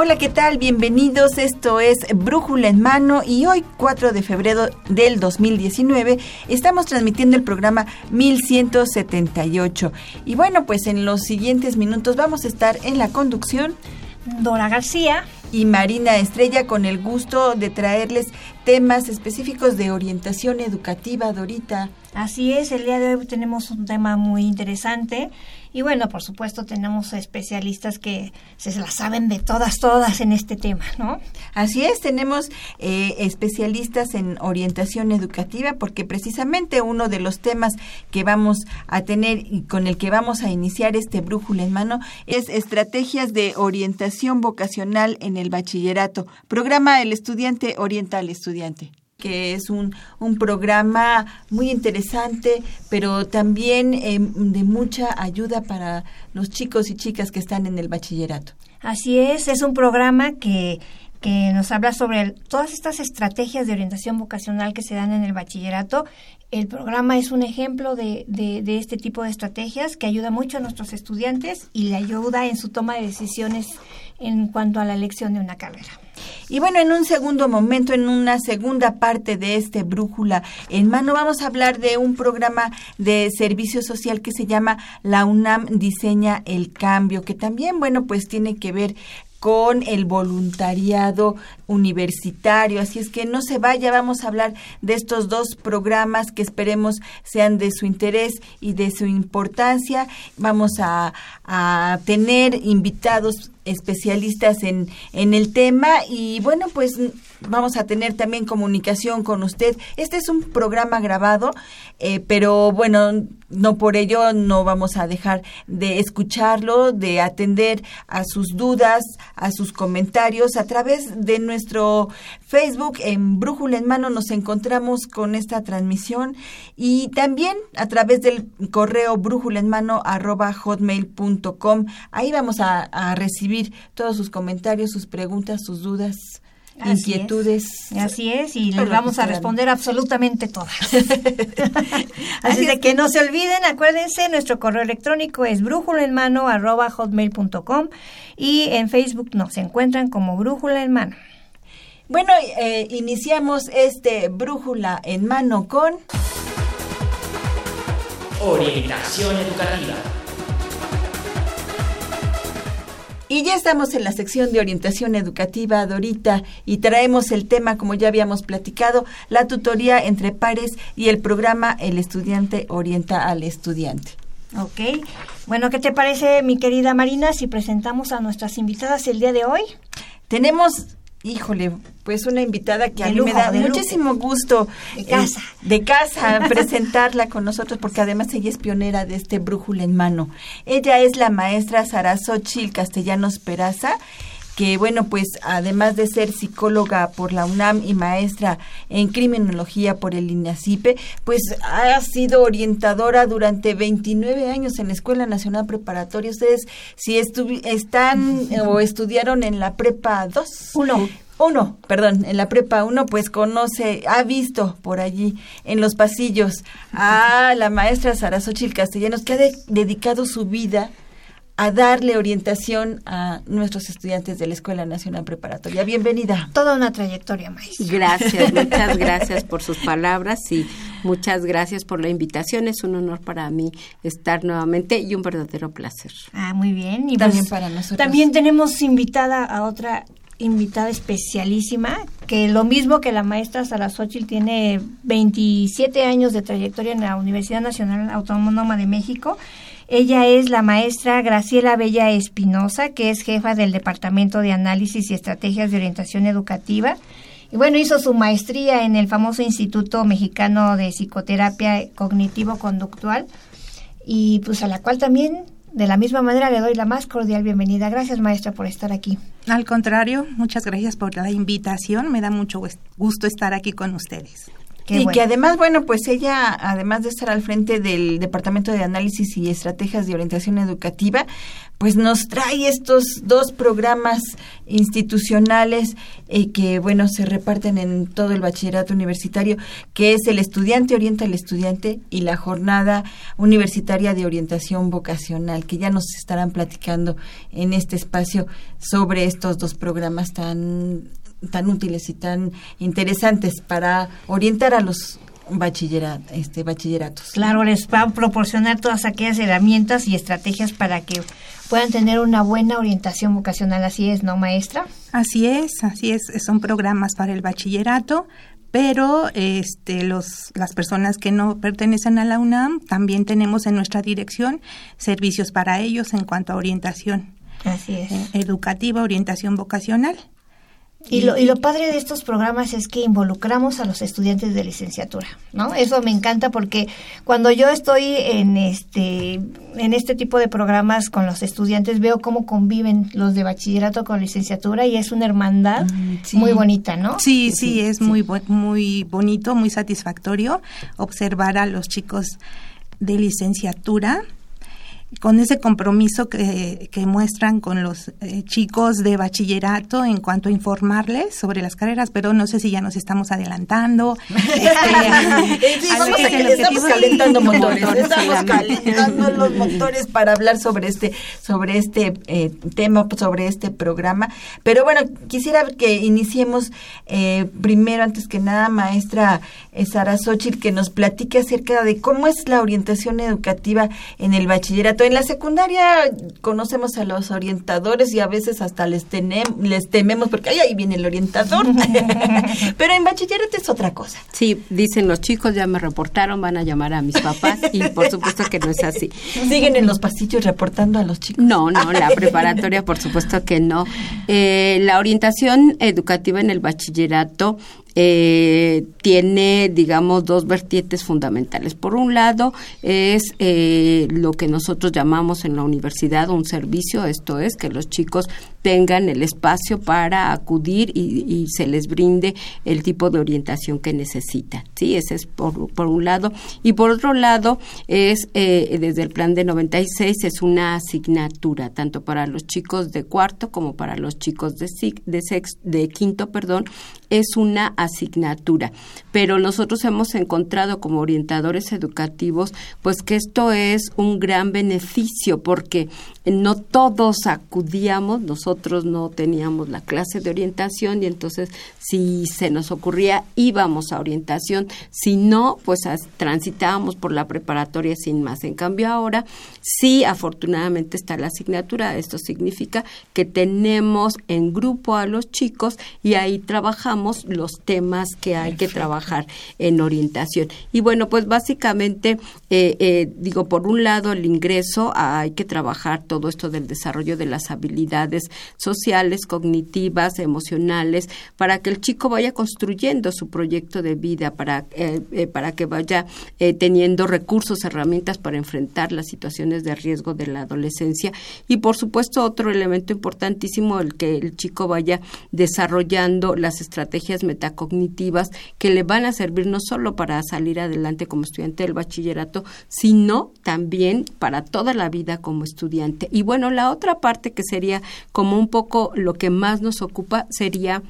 Hola, ¿qué tal? Bienvenidos. Esto es Brújula en Mano y hoy, 4 de febrero del 2019, estamos transmitiendo el programa 1178. Y bueno, pues en los siguientes minutos vamos a estar en la conducción. Dora García y Marina Estrella con el gusto de traerles temas específicos de orientación educativa, Dorita. Así es, el día de hoy tenemos un tema muy interesante y bueno, por supuesto tenemos especialistas que se la saben de todas, todas en este tema, ¿no? Así es, tenemos eh, especialistas en orientación educativa porque precisamente uno de los temas que vamos a tener y con el que vamos a iniciar este brújula en mano es estrategias de orientación vocacional en el bachillerato. Programa El Estudiante Orienta al Estudiante que es un, un programa muy interesante, pero también em, de mucha ayuda para los chicos y chicas que están en el bachillerato. Así es, es un programa que que nos habla sobre todas estas estrategias de orientación vocacional que se dan en el bachillerato. El programa es un ejemplo de, de, de, este tipo de estrategias que ayuda mucho a nuestros estudiantes y le ayuda en su toma de decisiones en cuanto a la elección de una carrera. Y bueno, en un segundo momento, en una segunda parte de este brújula en mano, vamos a hablar de un programa de servicio social que se llama La UNAM Diseña el Cambio, que también, bueno, pues tiene que ver con el voluntariado universitario. Así es que no se vaya, vamos a hablar de estos dos programas que esperemos sean de su interés y de su importancia. Vamos a, tener invitados especialistas en, en el tema y bueno, pues vamos a tener también comunicación con usted. Este es un programa grabado, eh, pero bueno, no por ello no vamos a dejar de escucharlo, de atender a sus dudas, a sus comentarios a través de nuestro Facebook en Brújula en Mano nos encontramos con esta transmisión y también a través del correo brújula en mano arroba hotmail.com. Ahí vamos a, a recibir todos sus comentarios, sus preguntas, sus dudas inquietudes. Así es, y les vamos a responder absolutamente todas. Así de que no se olviden, acuérdense, nuestro correo electrónico es brújula en mano arroba hotmail.com y en Facebook nos encuentran como brújula en mano. Bueno, eh, iniciamos este brújula en mano con... Orientación educativa. Y ya estamos en la sección de orientación educativa, Dorita, y traemos el tema, como ya habíamos platicado, la tutoría entre pares y el programa El estudiante orienta al estudiante. Ok. Bueno, ¿qué te parece, mi querida Marina, si presentamos a nuestras invitadas el día de hoy? Tenemos híjole, pues una invitada que a mí me da muchísimo gusto de casa, eh, de casa presentarla con nosotros porque además ella es pionera de este brújula en mano. Ella es la maestra Sarasochil Castellanos Peraza que bueno, pues además de ser psicóloga por la UNAM y maestra en criminología por el INACIPE, pues ha sido orientadora durante 29 años en la Escuela Nacional Preparatoria. Ustedes, si están o estudiaron en la Prepa 2. Uno uno, perdón, en la prepa uno, pues conoce, ha visto por allí en los pasillos a la maestra Sara Xochitl Castellanos, que ha dedicado su vida a darle orientación a nuestros estudiantes de la Escuela Nacional Preparatoria. Bienvenida. Toda una trayectoria, maestra. Gracias, muchas gracias por sus palabras y Muchas gracias por la invitación. Es un honor para mí estar nuevamente y un verdadero placer. Ah, muy bien. Y También pues, para nosotros. También tenemos invitada a otra invitada especialísima, que lo mismo que la maestra Sara Xochitl tiene 27 años de trayectoria en la Universidad Nacional Autónoma de México. Ella es la maestra Graciela Bella Espinosa, que es jefa del Departamento de Análisis y Estrategias de Orientación Educativa. Y bueno, hizo su maestría en el famoso Instituto Mexicano de Psicoterapia Cognitivo-Conductual y pues a la cual también de la misma manera le doy la más cordial bienvenida. Gracias maestra por estar aquí. Al contrario, muchas gracias por la invitación. Me da mucho gusto estar aquí con ustedes. Qué y bueno. que además, bueno, pues ella, además de estar al frente del Departamento de Análisis y Estrategias de Orientación Educativa, pues nos trae estos dos programas institucionales eh, que, bueno, se reparten en todo el bachillerato universitario, que es el estudiante orienta al estudiante y la jornada universitaria de orientación vocacional, que ya nos estarán platicando en este espacio sobre estos dos programas tan tan útiles y tan interesantes para orientar a los bachillerat, este, bachilleratos. Claro, les va a proporcionar todas aquellas herramientas y estrategias para que puedan tener una buena orientación vocacional. Así es, ¿no, maestra? Así es, así es. Son programas para el bachillerato, pero este, los, las personas que no pertenecen a la UNAM también tenemos en nuestra dirección servicios para ellos en cuanto a orientación. Así es. Eh, educativa, orientación vocacional. Y lo, y lo padre de estos programas es que involucramos a los estudiantes de licenciatura, ¿no? Eso me encanta porque cuando yo estoy en este en este tipo de programas con los estudiantes veo cómo conviven los de bachillerato con licenciatura y es una hermandad mm, sí. muy bonita, ¿no? Sí, sí, sí es sí. muy muy bonito, muy satisfactorio observar a los chicos de licenciatura con ese compromiso que, que muestran con los eh, chicos de bachillerato en cuanto a informarles sobre las carreras, pero no sé si ya nos estamos adelantando. este, sí, vamos a que estamos calentando motores, estamos calentando los motores para hablar sobre este, sobre este eh, tema, sobre este programa. Pero bueno, quisiera que iniciemos eh, primero, antes que nada, maestra Sara Xochitl, que nos platique acerca de cómo es la orientación educativa en el bachillerato en la secundaria conocemos a los orientadores y a veces hasta les, tememos porque ay, ahí viene el orientador. Pero en bachillerato es otra cosa. Sí, dicen los chicos, ya me reportaron, van a llamar a mis papás y por supuesto que no es así. ¿Siguen en los pasillos reportando a los chicos? No, no, la preparatoria por supuesto que no. Eh, la orientación educativa en el bachillerato eh, tiene, digamos, dos vertientes fundamentales. Por un lado, es eh, lo que nosotros llamamos en la universidad un servicio, esto es que los chicos tengan el espacio para acudir y, y, se les brinde el tipo de orientación que necesitan. Sí, ese es por, por un lado. Y por otro lado, es eh, desde el plan de 96 es una asignatura, tanto para los chicos de cuarto como para los chicos de, de, sex, de quinto, perdón, es una asignatura. Pero nosotros hemos encontrado como orientadores educativos, pues que esto es un gran beneficio porque no todos acudíamos, nosotros no teníamos la clase de orientación y entonces si se nos ocurría íbamos a orientación, si no, pues transitábamos por la preparatoria sin más. En cambio ahora sí, afortunadamente está la asignatura, esto significa que tenemos en grupo a los chicos y ahí trabajamos los temas que hay Perfecto. que trabajar en orientación. Y bueno, pues básicamente, eh, eh, digo, por un lado el ingreso, hay que trabajar todo esto del desarrollo de las habilidades sociales, cognitivas, emocionales, para que el chico vaya construyendo su proyecto de vida, para, eh, eh, para que vaya eh, teniendo recursos, herramientas para enfrentar las situaciones de riesgo de la adolescencia. Y por supuesto, otro elemento importantísimo, el que el chico vaya desarrollando las estrategias metacognitivas que le van a servir no solo para salir adelante como estudiante del bachillerato, sino también para toda la vida como estudiante. Y bueno, la otra parte que sería como un poco lo que más nos ocupa sería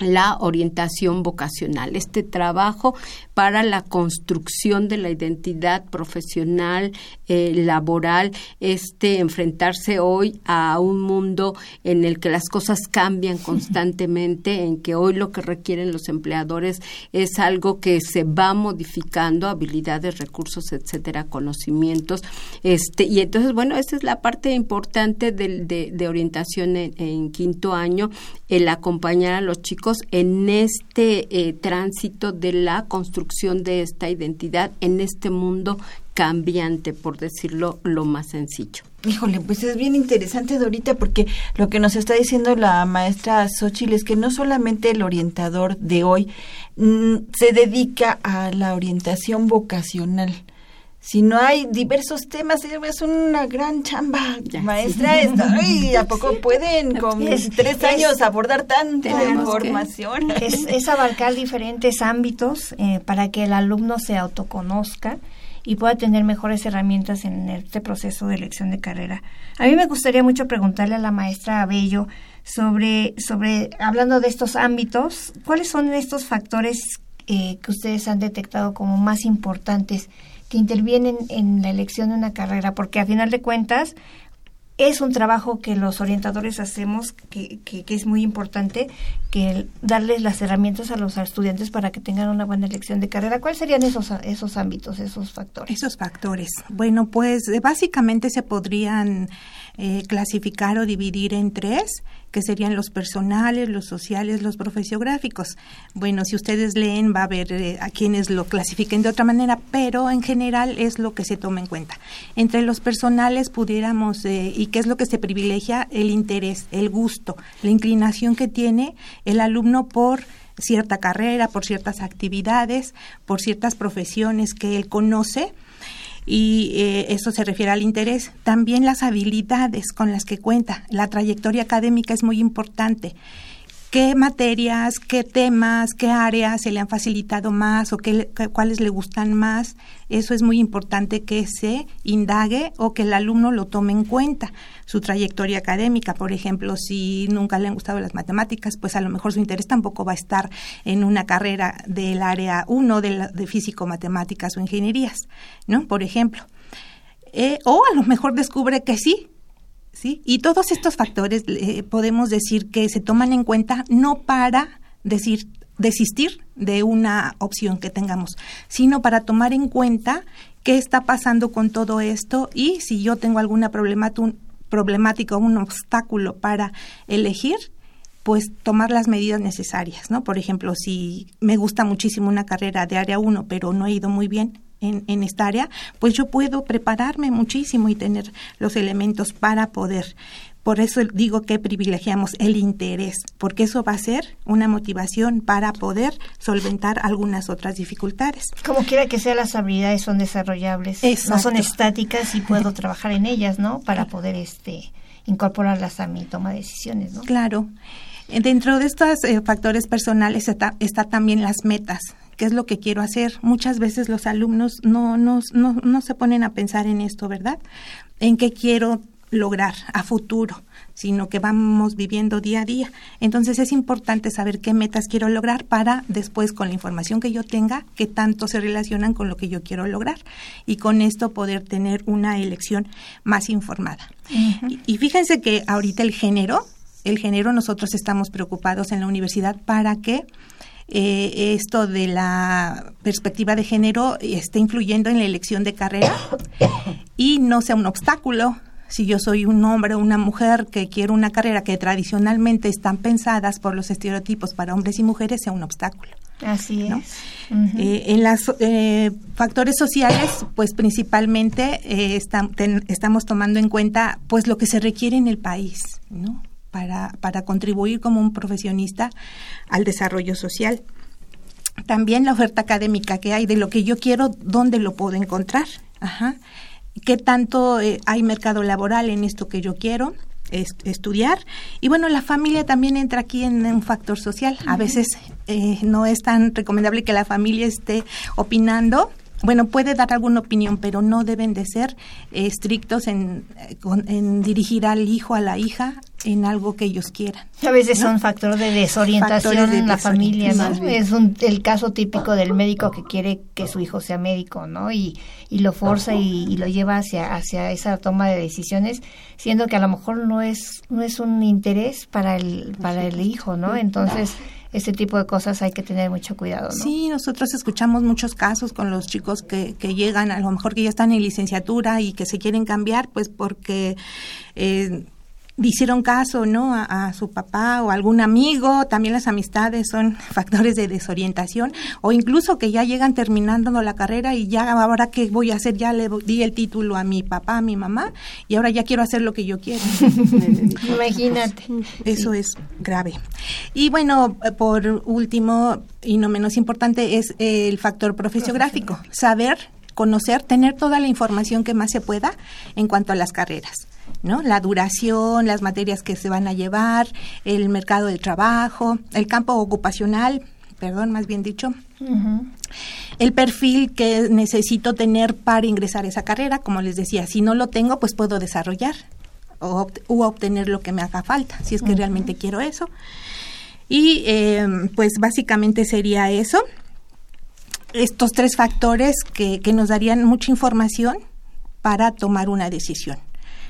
la orientación vocacional, este trabajo para la construcción de la identidad profesional, eh, laboral, este enfrentarse hoy a un mundo en el que las cosas cambian constantemente, en que hoy lo que requieren los empleadores es algo que se va modificando, habilidades, recursos, etcétera, conocimientos, este y entonces bueno, esa es la parte importante de, de, orientación en quinto año, el acompañar a los chicos en este eh, tránsito de la construcción de esta identidad en este mundo cambiante, por decirlo lo más sencillo. Híjole, pues es bien interesante, Dorita, porque lo que nos está diciendo la maestra Xochitl es que no solamente el orientador de hoy mm, se dedica a la orientación vocacional, si no hay diversos temas, es una gran chamba, maestra. ¿A poco pueden con tres años abordar tanta información? Es, abarcar diferentes ámbitos eh, para que el alumno se autoconozca y pueda tener mejores herramientas en este proceso de elección de carrera. A mí me gustaría mucho preguntarle a la maestra Abello sobre, sobre hablando de estos ámbitos, ¿cuáles son estos factores eh, que ustedes han detectado como más importantes que intervienen en la elección de una carrera, porque a final de cuentas es un trabajo que los orientadores hacemos, que, que, es muy importante, que darles las herramientas a los estudiantes para que tengan una buena elección de carrera. ¿Cuáles serían esos, esos ámbitos, esos factores? Esos factores. Bueno, pues básicamente se podrían eh, clasificar o dividir en tres que serían los personales, los sociales, los profesiográficos. Bueno, si ustedes leen va a haber eh, a quienes lo clasifiquen de otra manera, pero en general es lo que se toma en cuenta. Entre los personales pudiéramos, eh, y qué es lo que se privilegia, el interés, el gusto, la inclinación que tiene el alumno por cierta carrera, por ciertas actividades, por ciertas profesiones que él conoce y eh, eso se refiere al interés. También las habilidades con las que cuenta. La trayectoria académica es muy importante qué materias, qué temas, qué áreas se le han facilitado más o qué, cuáles le gustan más. Eso es muy importante que se indague o que el alumno lo tome en cuenta. Su trayectoria académica, por ejemplo, si nunca le han gustado las matemáticas, pues a lo mejor su interés tampoco va a estar en una carrera del área 1 de, de físico-matemáticas o ingenierías, ¿no? Por ejemplo. Eh, o a lo mejor descubre que sí, ¿sí? Y todos estos factores podemos decir que se toman en cuenta no para decir desistir de una opción que tengamos, sino para tomar en cuenta qué está pasando con todo esto y si yo tengo alguna problemática o un obstáculo para elegir, pues tomar las medidas necesarias, ¿no? Por ejemplo, si me gusta muchísimo una carrera de área 1, pero no he ido muy bien, en, esta área, pues yo puedo prepararme muchísimo y tener los elementos para poder. Por eso digo que privilegiamos el interés, porque eso va a ser una motivación para poder solventar algunas otras dificultades. Como quiera que sea, las habilidades son desarrollables, no son estáticas y puedo trabajar en ellas, ¿no? Para poder este incorporarlas a mi toma de decisiones, ¿no? Claro. Dentro de estos eh, factores personales está, está también las metas qué es lo que quiero hacer. Muchas veces los alumnos no, no, no, no se ponen a pensar en esto, ¿verdad? En qué quiero lograr a futuro, sino que vamos viviendo día a día. Entonces es importante saber qué metas quiero lograr para después con la información que yo tenga, qué tanto se relacionan con lo que yo quiero lograr y con esto poder tener una elección más informada. y, y fíjense que ahorita el género, el género nosotros estamos preocupados en la universidad para que eh, esto de la perspectiva de género está influyendo en la elección de carrera y no sea un obstáculo. Si yo soy un hombre o una mujer que quiero una carrera que tradicionalmente están pensadas por los estereotipos para hombres y mujeres, sea un obstáculo. Así es. Eh, en los eh, factores sociales, pues principalmente estamos tomando en cuenta pues lo que se requiere en el país, ¿no? Para, para contribuir como un profesionista al desarrollo social. También la oferta académica que hay de lo que yo quiero, ¿dónde lo puedo encontrar? Ajá. ¿Qué tanto eh, hay mercado laboral en esto que yo quiero? estudiar. Y bueno, la familia también entra aquí en un factor social. A veces eh, no es tan recomendable que la familia esté opinando bueno, puede dar alguna opinión, pero no deben de ser eh, estrictos en, eh, con- en dirigir al hijo, a la hija, en algo que ellos quieran. A veces ¿no? son factores de desorientación Factores de en la familia, ¿no? Es un, el caso típico del médico que quiere que su hijo sea médico, ¿no? Y, y lo forza y, y lo lleva hacia, hacia esa toma de decisiones, siendo que a lo mejor no es, no es un interés para el, para el hijo, ¿no? Entonces, ese tipo de cosas hay que tener mucho cuidado. Sí, nosotros escuchamos muchos casos con los chicos que, que llegan, a lo mejor que ya están en licenciatura y que se quieren cambiar, pues porque eh, hicieron caso, ¿no? A, a su papá o algún amigo. También las amistades son factores de desorientación o incluso que ya llegan terminando la carrera y ya ahora qué voy a hacer, ya le di el título a mi papá, a mi mamá y ahora ya quiero hacer lo que yo quiero. Imagínate. Eso es grave. Y bueno, por último y no menos importante es el factor profesiográfico, saber, conocer, tener toda la información que más se pueda en cuanto a las carreras. ¿No? La duración, las materias que se van a llevar, el mercado de trabajo, el campo ocupacional, perdón, más bien dicho, el perfil que necesito tener para ingresar a esa carrera, como les decía, si no lo tengo, pues puedo desarrollar o, obt- u obtener lo que me haga falta, si es que realmente quiero eso. Y eh, pues básicamente sería eso. Estos tres factores que, que nos darían mucha información para tomar una decisión.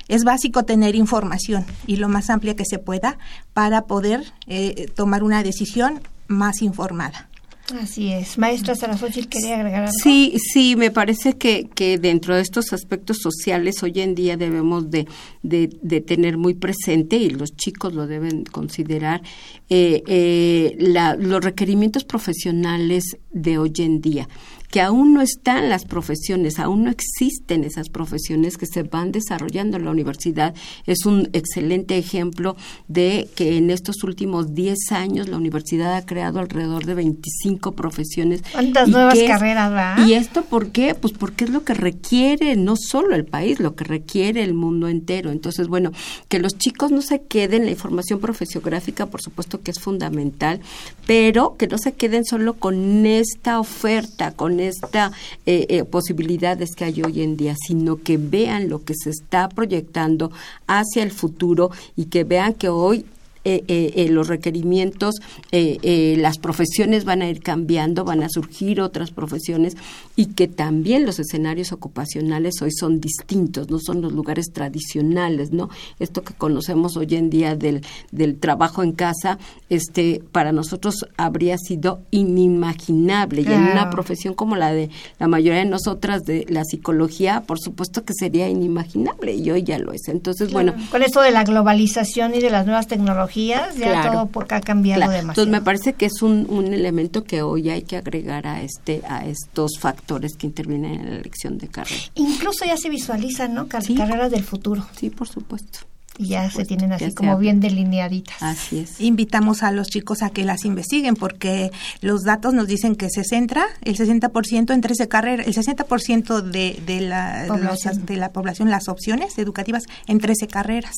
Es básico tener información y lo más amplia que se pueda para poder eh, tomar una decisión más informada. Así es. Maestra Sarasochil, quería agregar algo. Sí, sí, me parece que, que dentro de estos aspectos sociales hoy en día debemos de, de, tener muy presente, y los chicos lo deben considerar, eh, eh, los requerimientos profesionales de hoy en día que aún no están las profesiones, aún no existen esas profesiones que se van desarrollando en la universidad. Es un excelente ejemplo de que en estos últimos 10 años la universidad ha creado alrededor de 25 profesiones. ¿Cuántas ¿Y nuevas qué carreras, va? ¿Y esto por qué? Pues porque es lo que requiere no solo el país, lo que requiere el mundo entero. Entonces, bueno, que los chicos no se queden, la información profesiográfica, por supuesto que es fundamental, pero que no se queden solo con esta oferta, con esta eh, eh, posibilidades que hay hoy en día, sino que vean lo que se está proyectando hacia el futuro y que vean que hoy eh, eh, eh, los requerimientos, eh, eh, las profesiones van a ir cambiando, van a surgir otras profesiones y que también los escenarios ocupacionales hoy son distintos, no son los lugares tradicionales, ¿no? Esto que conocemos hoy en día del, del trabajo en casa, este, para nosotros habría sido inimaginable y en una profesión como la de la mayoría de nosotras de la psicología, por supuesto que sería inimaginable y hoy ya lo es. Entonces, bueno, Con esto de la globalización y de las nuevas tecnologías, ya Claro. todo por- ha cambiado Claro. demasiado. Entonces me parece que es un, un elemento que hoy hay que agregar a este a estos factores que intervienen en la elección de carrera. Incluso ya se visualizan, ¿no? Car- Sí. Carreras del futuro. Sí, por supuesto. Y ya se tienen así como bien delineaditas. Así es. invitamos a los chicos a que las investiguen porque los datos nos dicen que se centra el 60% en 13 carreras, el 60% de, de, la, Población. los- de la población, las opciones educativas en 13 carreras.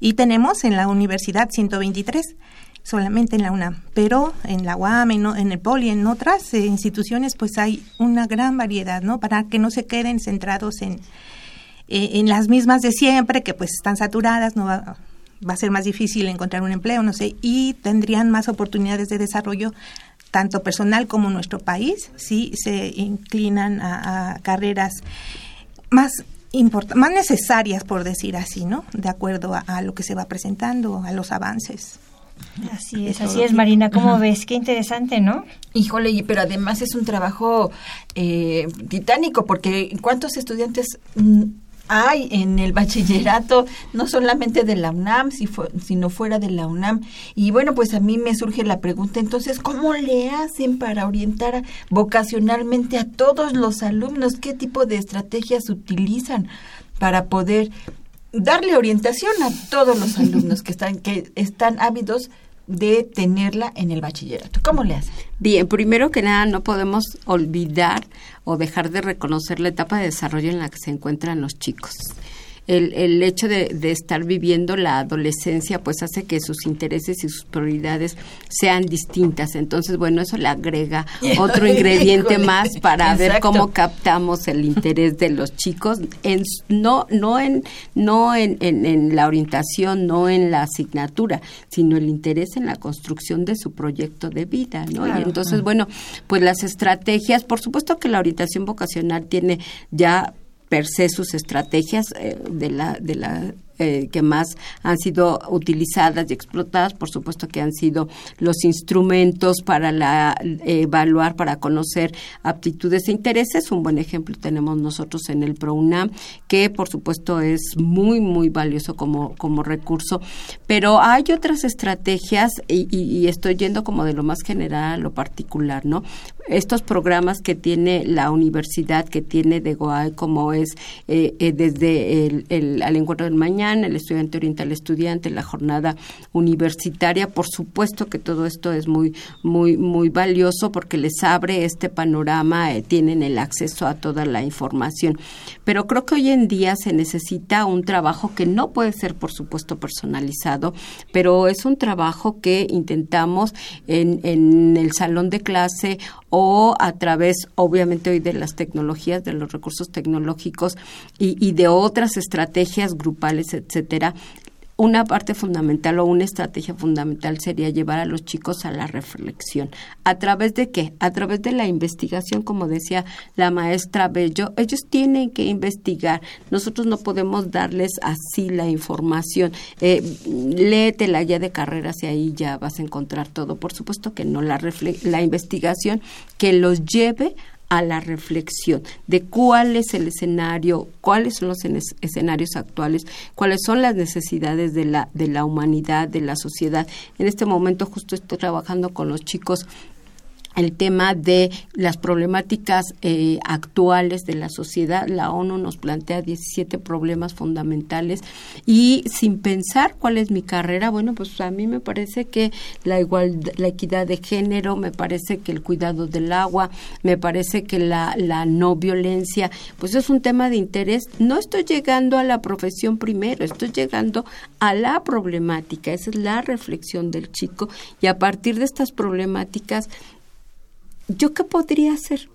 Y tenemos en la universidad 123 solamente en la UNAM, pero en la UAM, en, en el POLI, en otras eh, instituciones, pues hay una gran variedad, ¿no? Para que no se queden centrados en, eh, en las mismas de siempre, que pues están saturadas, no va, va a ser más difícil encontrar un empleo, no sé, y tendrían más oportunidades de desarrollo tanto personal como nuestro país si se inclinan a, a carreras más import- más necesarias por decir así, ¿no? De acuerdo a, a lo que se va presentando, a los avances. Así es, así es, Marina. ¿Cómo ves? Qué interesante, ¿no? Híjole, y- pero además es un trabajo eh, titánico, porque ¿cuántos estudiantes mm, hay en el bachillerato, no solamente de la UNAM, si sino fuera de la UNAM? Y bueno, pues a mí me surge la pregunta, entonces, ¿cómo le hacen para orientar vocacionalmente a todos los alumnos? ¿Qué tipo de estrategias utilizan para poder darle orientación a todos los alumnos que están, que están ávidos de tenerla en el bachillerato? ¿Cómo le hacen? Bien, primero que nada no podemos olvidar o dejar de reconocer la etapa de desarrollo en la que se encuentran los chicos. El, el hecho de, de, estar viviendo la adolescencia pues hace que sus intereses y sus prioridades sean distintas. Entonces, bueno, eso le agrega otro ingrediente más para ver cómo captamos el interés de los chicos en no no en no en, en, la orientación, no en la asignatura, sino el interés en la construcción de su proyecto de vida, ¿no? Y entonces, bueno, pues las estrategias, por supuesto que la orientación vocacional tiene ya per se sus estrategias eh, de la de la eh, que más han sido utilizadas y explotadas, por supuesto que han sido los instrumentos para la, evaluar, para conocer aptitudes e intereses. Un buen ejemplo tenemos nosotros en el PROUNAM, que por supuesto es muy, muy valioso como, como recurso, pero hay otras estrategias y, estoy yendo como de lo más general a lo particular, ¿no? Estos programas que tiene la universidad, que tiene de GOAE, como es eh, eh, desde el, el, al encuentro del mañana, el estudiante orienta al estudiante, la jornada universitaria. Por supuesto que todo esto es muy, muy, muy valioso porque les abre este panorama, eh, tienen el acceso a toda la información. Pero creo que hoy en día se necesita un trabajo que no puede ser, por supuesto, personalizado, pero es un trabajo que intentamos en, en el salón de clase o a través, obviamente, hoy de las tecnologías, de los recursos tecnológicos y, y de otras estrategias grupales etcétera, una parte fundamental o una estrategia fundamental sería llevar a los chicos a la reflexión. ¿A través de qué? A través de la investigación, como decía la maestra Bello. Ellos tienen que investigar. Nosotros no podemos darles así la información. Eh, léete la guía de carreras y ahí ya vas a encontrar todo. Por supuesto que no. La, la investigación que los lleve a la reflexión de cuál es el escenario, cuáles son los escenarios actuales, cuáles son las necesidades de la, de la humanidad, de la sociedad. En este momento justo estoy trabajando con los chicos el tema de las problemáticas eh, actuales de la sociedad. La ONU nos plantea 17 problemas fundamentales y sin pensar cuál es mi carrera, bueno, pues a mí me parece que la igualdad, la equidad de género, me parece que el cuidado del agua, me parece que la, la no violencia, pues es un tema de interés. No estoy llegando a la profesión primero, estoy llegando a la problemática. Esa es la reflexión del chico y a partir de estas problemáticas ¿yo qué podría hacer?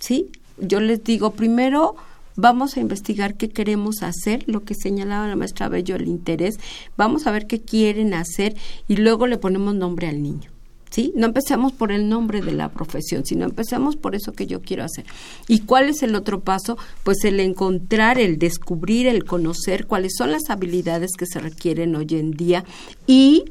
¿Sí? Yo les digo, primero vamos a investigar qué queremos hacer, lo que señalaba la maestra Bello, el interés, vamos a ver qué quieren hacer y luego le ponemos nombre al niño. ¿Sí? No empecemos por el nombre de la profesión, sino empecemos por eso que yo quiero hacer. ¿Y cuál es el otro paso? Pues el encontrar, el descubrir, el conocer cuáles son las habilidades que se requieren hoy en día y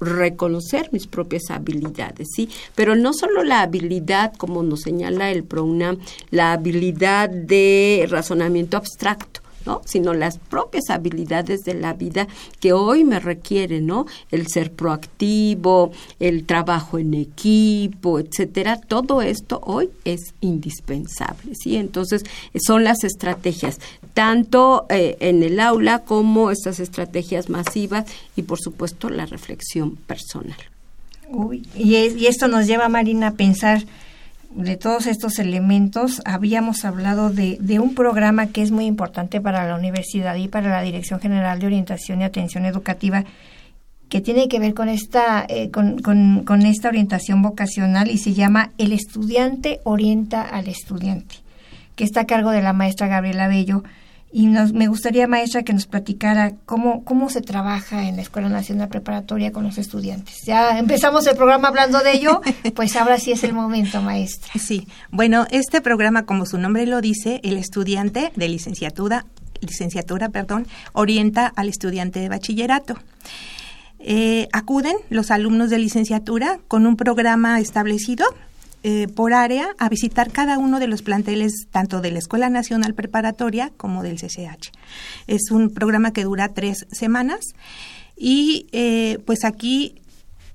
reconocer mis propias habilidades, ¿sí? Pero no solo la habilidad, como nos señala el PROUNAM, la habilidad de razonamiento abstracto, ¿no? sino las propias habilidades de la vida que hoy me requieren, ¿no? El ser proactivo, el trabajo en equipo, etcétera, todo esto hoy es indispensable, ¿sí? Entonces, son las estrategias tanto eh, en el aula como estas estrategias masivas y por supuesto la reflexión personal. y, y esto nos lleva, Marina, a pensar de todos estos elementos, habíamos hablado de, un programa que es muy importante para la universidad y para la Dirección General de Orientación y Atención Educativa, que tiene que ver con esta, eh, con, con esta orientación vocacional y se llama El estudiante orienta al estudiante, que está a cargo de la maestra Gabriela Bello y nos, me gustaría, maestra, que nos platicara cómo, cómo se trabaja en la Escuela Nacional Preparatoria con los estudiantes. Ya empezamos el programa hablando de ello, pues ahora sí es el momento, maestra. Sí, bueno, este programa, como su nombre lo dice, el estudiante de licenciatura, licenciatura, perdón, orienta al estudiante de bachillerato. Eh, acuden los alumnos de licenciatura con un programa establecido eh, por área a visitar cada uno de los planteles tanto de la Escuela Nacional Preparatoria como del CCH. Es un programa que dura tres semanas y eh, pues aquí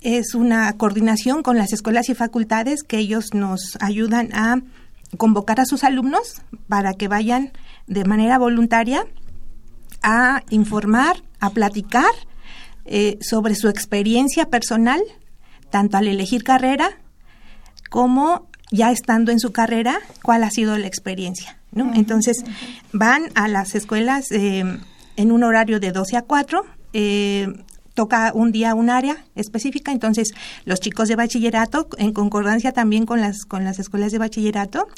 es una coordinación con las escuelas y facultades que ellos nos ayudan a convocar a sus alumnos para que vayan de manera voluntaria a informar, a platicar eh, sobre su experiencia personal, tanto al elegir carrera como ya estando en su carrera, cuál ha sido la experiencia. ¿no? Entonces, van a las escuelas eh, en un horario de 12 a 4, eh, toca un día un área específica, entonces los chicos de bachillerato, en concordancia también con las con las escuelas de bachillerato,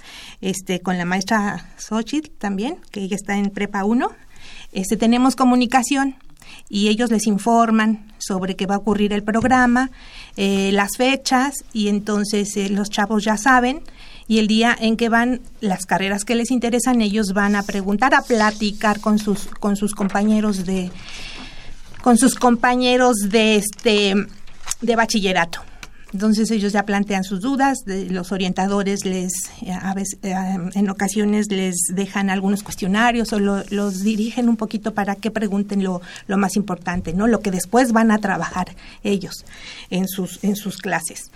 este con la maestra Xochitl también, que ella está en prepa 1, este tenemos comunicación y ellos les informan sobre qué va a ocurrir el programa, eh, las fechas y entonces eh, los chavos ya saben y el día en que van las carreras que les interesan ellos van a preguntar, a platicar con sus con sus compañeros de con sus compañeros de este de bachillerato. Entonces ellos ya plantean sus dudas, los orientadores les eh, a veces, eh, en ocasiones les dejan algunos cuestionarios o los dirigen un poquito para que pregunten lo, lo, más importante, ¿no? Lo que después van a trabajar ellos en sus en sus clases.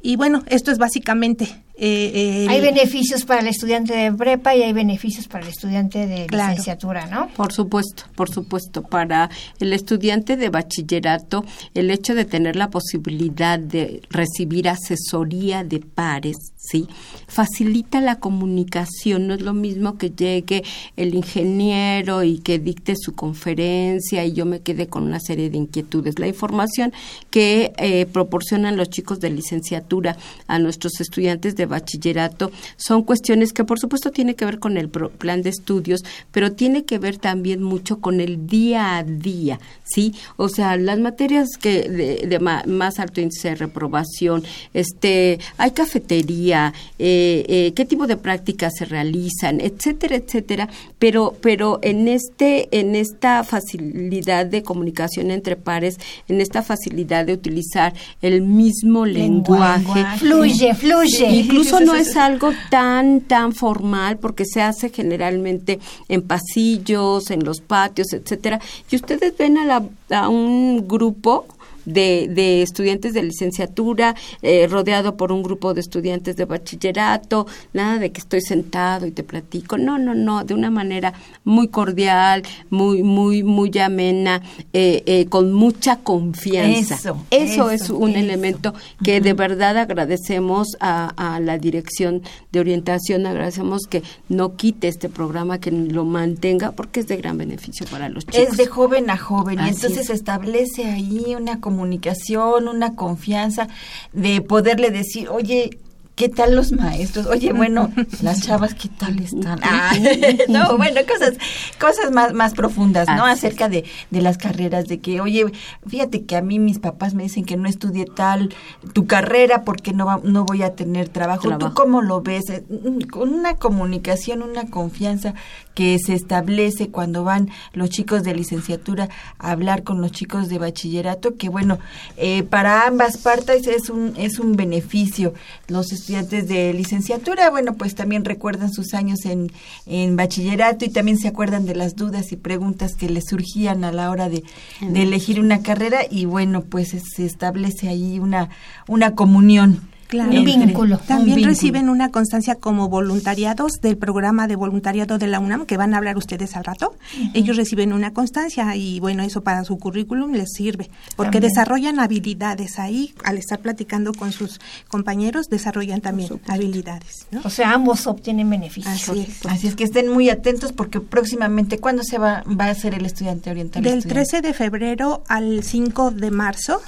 Y bueno, esto es básicamente eh, hay beneficios para el estudiante de prepa y hay beneficios para el estudiante de licenciatura, ¿no? Por supuesto, por supuesto. Para el estudiante de bachillerato, el hecho de tener la posibilidad de recibir asesoría de pares, ¿sí? Facilita la comunicación. No es lo mismo que llegue el ingeniero y que dicte su conferencia y yo me quede con una serie de inquietudes. La información que eh, proporcionan los chicos de licenciatura a nuestros estudiantes de bachillerato. Son cuestiones que por supuesto tiene que ver con el plan de estudios, pero tiene que ver también mucho con el día a día, ¿sí? O sea, las materias que de, más alto índice de reprobación, este, hay cafetería, eh, eh, qué tipo de prácticas se realizan, etcétera, etcétera, pero, pero en este, en esta facilidad de comunicación entre pares, en esta facilidad de utilizar el mismo lenguaje, fluye, fluye incluso no es algo tan, tan formal porque se hace generalmente en pasillos, en los patios, etcétera. Y ustedes ven a, la, a un grupo de, de estudiantes de licenciatura, eh, rodeado por un grupo de estudiantes de bachillerato, nada de que estoy sentado y te platico, no, no, no, de una manera muy cordial, muy, muy, muy amena, eh, eh, con mucha confianza. Eso, eso, es un elemento que de verdad agradecemos a, a la dirección de orientación, agradecemos que no quite este programa, que lo mantenga, porque es de gran beneficio para los chicos. Es de joven a joven, y entonces se establece ahí una comunicación comunicación, una confianza de poderle decir, oye, ¿qué tal los maestros? Oye, bueno, las chavas, ¿qué tal están? Ah, no, bueno, cosas, cosas más, más profundas, ¿no? Acerca de, de, las carreras, de que, oye, fíjate que a mí mis papás me dicen que no estudie tal tu carrera porque no, no voy a tener trabajo. ¿Tú cómo lo ves? Eh, con una comunicación, una confianza que se establece cuando van los chicos de licenciatura a hablar con los chicos de bachillerato, que bueno, eh, para ambas partes es un, es un beneficio. Los estudiantes de licenciatura, bueno, pues también recuerdan sus años en, en bachillerato y también se acuerdan de las dudas y preguntas que les surgían a la hora de, de elegir una carrera y bueno, pues se establece ahí una, una comunión un vínculo. También reciben una constancia como voluntariados del programa de voluntariado de la UNAM, que van a hablar ustedes al rato. Ellos reciben una constancia y bueno, eso para su currículum les sirve, porque desarrollan habilidades ahí, al estar platicando con sus compañeros, desarrollan también habilidades. O sea, ambos obtienen beneficios. Así es. Así es que estén muy atentos porque próximamente, ¿cuándo se va, va a hacer el estudiante oriental? Del 13 de febrero al 5 de marzo.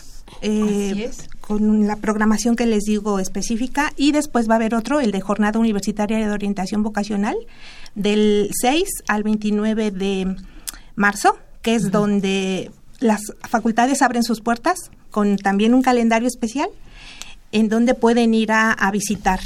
Eh, Así es con la programación que les digo específica y después va a haber otro, el de Jornada Universitaria de Orientación Vocacional, del 6 al 29 de marzo, que es donde las facultades abren sus puertas con también un calendario especial en donde pueden ir a, a visitar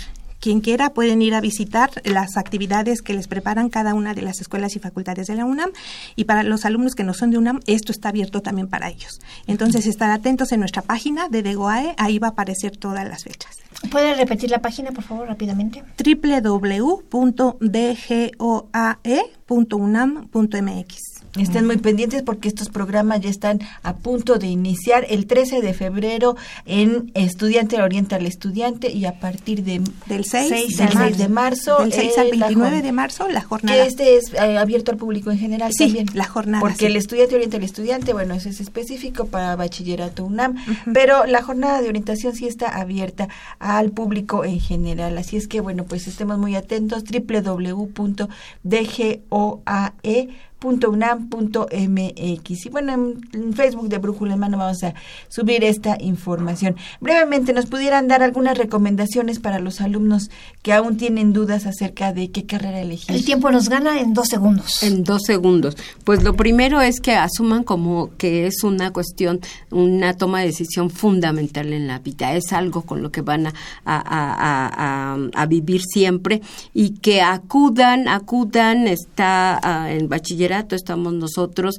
quien quiera pueden ir a visitar las actividades que les preparan cada una de las escuelas y facultades de la UNAM y para los alumnos que no son de UNAM, esto está abierto también para ellos. Entonces, estar atentos en nuestra página de DEGOAE, ahí va a aparecer todas las fechas. ¿Puede repetir la página, por favor, rápidamente? www.dgoae.unam.mx Estén muy pendientes porque estos programas ya están a punto de iniciar el 13 de febrero en Estudiante Orienta al Estudiante y a partir de, del 6, del 6 de marzo. Del 6 al 29 de marzo, la jornada. Este es eh, abierto al público en general sí, también. la jornada. Porque sí. el Estudiante Orienta al Estudiante, bueno, eso es específico para Bachillerato UNAM, pero la jornada de orientación sí está abierta al público en general. Así es que, bueno, pues estemos muy atentos. www.dgoae .unam.mx y bueno en Facebook de Brújula en Mano vamos a subir esta información. Brevemente nos pudieran dar algunas recomendaciones para los alumnos que aún tienen dudas acerca de qué carrera elegir el tiempo nos gana en dos segundos. En dos segundos. Pues lo primero es que asuman como que es una cuestión una toma de decisión fundamental en la vida. Es algo con lo que van a, a, a, a vivir siempre y que acudan acudan está uh, en bachillerato estamos nosotros,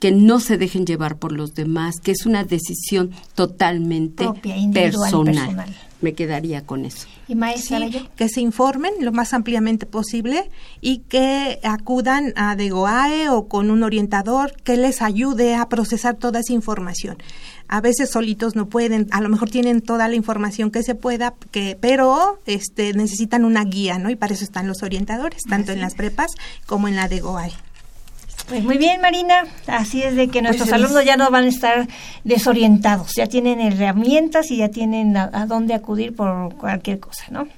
que no se dejen llevar por los demás, que es una decisión totalmente Propia, personal. personal. Me quedaría con eso. ¿Y maestra sí, que se informen lo más ampliamente posible y que acudan a DEGOAE o con un orientador que les ayude a procesar toda esa información. A veces solitos no pueden, a lo mejor tienen toda la información que se pueda, que, pero este, necesitan una guía, ¿no? Y para eso están los orientadores, tanto Así en las prepas como en la DEGOAE. Pues muy bien, Marina. Así es de que nuestros pues alumnos ya no van a estar desorientados. Ya tienen herramientas y ya tienen a, a dónde acudir por cualquier cosa, ¿no?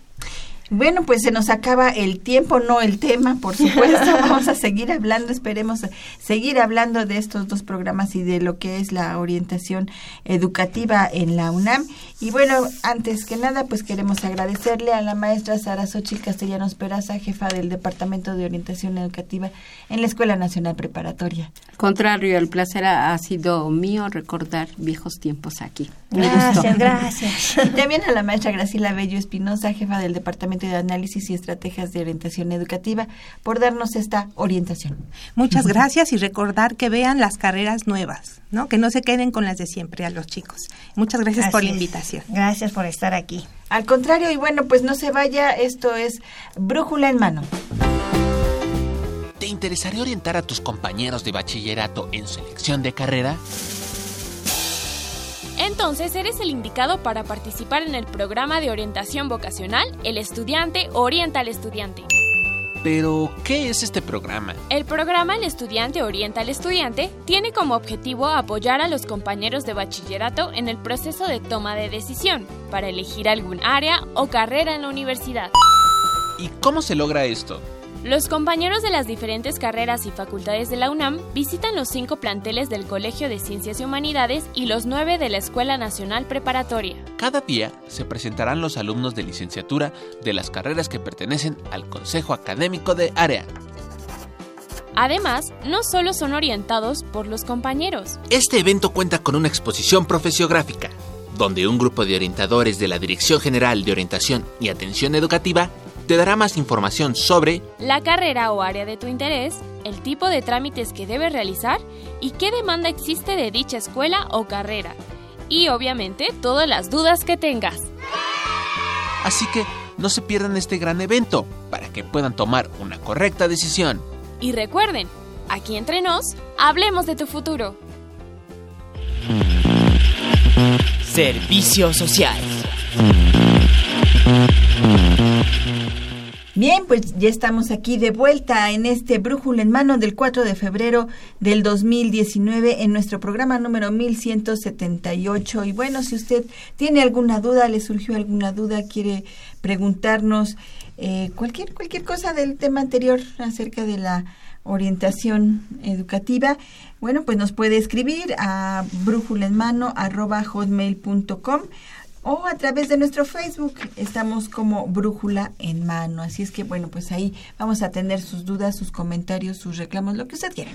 Bueno, pues se nos acaba el tiempo, no el tema, por supuesto. Vamos a seguir hablando, esperemos seguir hablando de estos dos programas y de lo que es la orientación educativa en la UNAM. Y bueno, antes que nada, pues queremos agradecerle a la maestra Sara Xochitl Castellanos Peraza, jefa del Departamento de Orientación Educativa en la Escuela Nacional Preparatoria. Contrario, el placer ha, sido mío recordar viejos tiempos aquí. Gracias, gracias. Y también a la maestra Graciela Bello Espinosa, jefa del Departamento de Análisis y Estrategias de Orientación Educativa, por darnos esta orientación. Muchas gracias y recordar que vean las carreras nuevas, ¿no? Que no se queden con las de siempre a los chicos. Muchas gracias Así por la es. invitación. Gracias por estar aquí. Al contrario, y bueno, pues no se vaya, esto es Brújula en Mano. ¿Te interesaría orientar a tus compañeros de bachillerato en su elección de carrera? Entonces eres el indicado para participar en el programa de orientación vocacional El estudiante orienta al estudiante. Pero, ¿qué es este programa? El programa El estudiante orienta al estudiante tiene como objetivo apoyar a los compañeros de bachillerato en el proceso de toma de decisión para elegir algún área o carrera en la universidad. ¿Y cómo se logra esto? Los compañeros de las diferentes carreras y facultades de la UNAM visitan los cinco planteles del Colegio de Ciencias y Humanidades y los nueve de la Escuela Nacional Preparatoria. Cada día se presentarán los alumnos de licenciatura de las carreras que pertenecen al Consejo Académico de Área. Además, no solo son orientados por los compañeros. Este evento cuenta con una exposición profesiográfica, donde un grupo de orientadores de la Dirección General de Orientación y Atención Educativa te dará más información sobre la carrera o área de tu interés, el tipo de trámites que debes realizar y qué demanda existe de dicha escuela o carrera. Y obviamente todas las dudas que tengas. Así que no se pierdan este gran evento para que puedan tomar una correcta decisión. Y recuerden, aquí entre nos, hablemos de tu futuro. Servicio social. Bien, pues ya estamos aquí de vuelta en este Brújula en Mano del 4 de febrero del 2019 en nuestro programa número 1178. Y bueno, si usted tiene alguna duda, le surgió alguna duda, quiere preguntarnos eh, cualquier, cualquier cosa del tema anterior acerca de la orientación educativa, bueno, pues nos puede escribir a brújulaenmano.com o a través de nuestro Facebook. Estamos como Brújula en Mano. Así es que, bueno, pues ahí vamos a tener sus dudas, sus comentarios, sus reclamos, lo que usted quiera.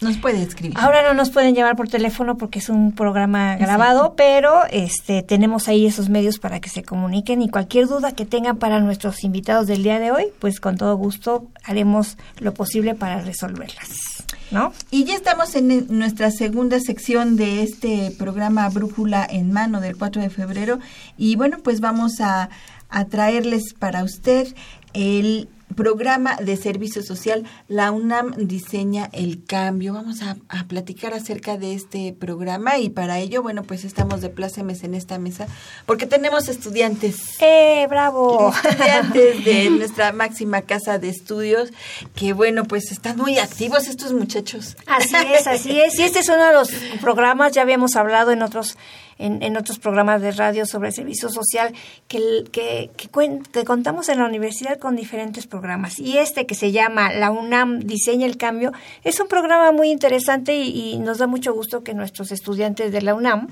Nos puede escribir. Ahora no nos pueden llamar por teléfono porque es un programa grabado, Exacto. pero este tenemos ahí esos medios para que se comuniquen y cualquier duda que tengan para nuestros invitados del día de hoy, pues con todo gusto haremos lo posible para resolverlas. ¿No? Y ya estamos en nuestra segunda sección de este programa Brújula en Mano del 4 de febrero y bueno, pues vamos a, a traerles para usted el programa de servicio social, la UNAM diseña el cambio. Vamos a, a platicar acerca de este programa y para ello, bueno, pues estamos de plácemes en esta mesa porque tenemos estudiantes. ¡Eh, bravo! Estudiantes de nuestra máxima casa de estudios que, bueno, pues están muy activos estos muchachos. Así es, así es. Y este es uno de los programas, ya habíamos hablado en otros en, en otros programas de radio sobre servicio social que, que, que, cuen- que contamos en la universidad con diferentes programas. Y este que se llama La UNAM Diseña el Cambio es un programa muy interesante y nos da mucho gusto que nuestros estudiantes de la UNAM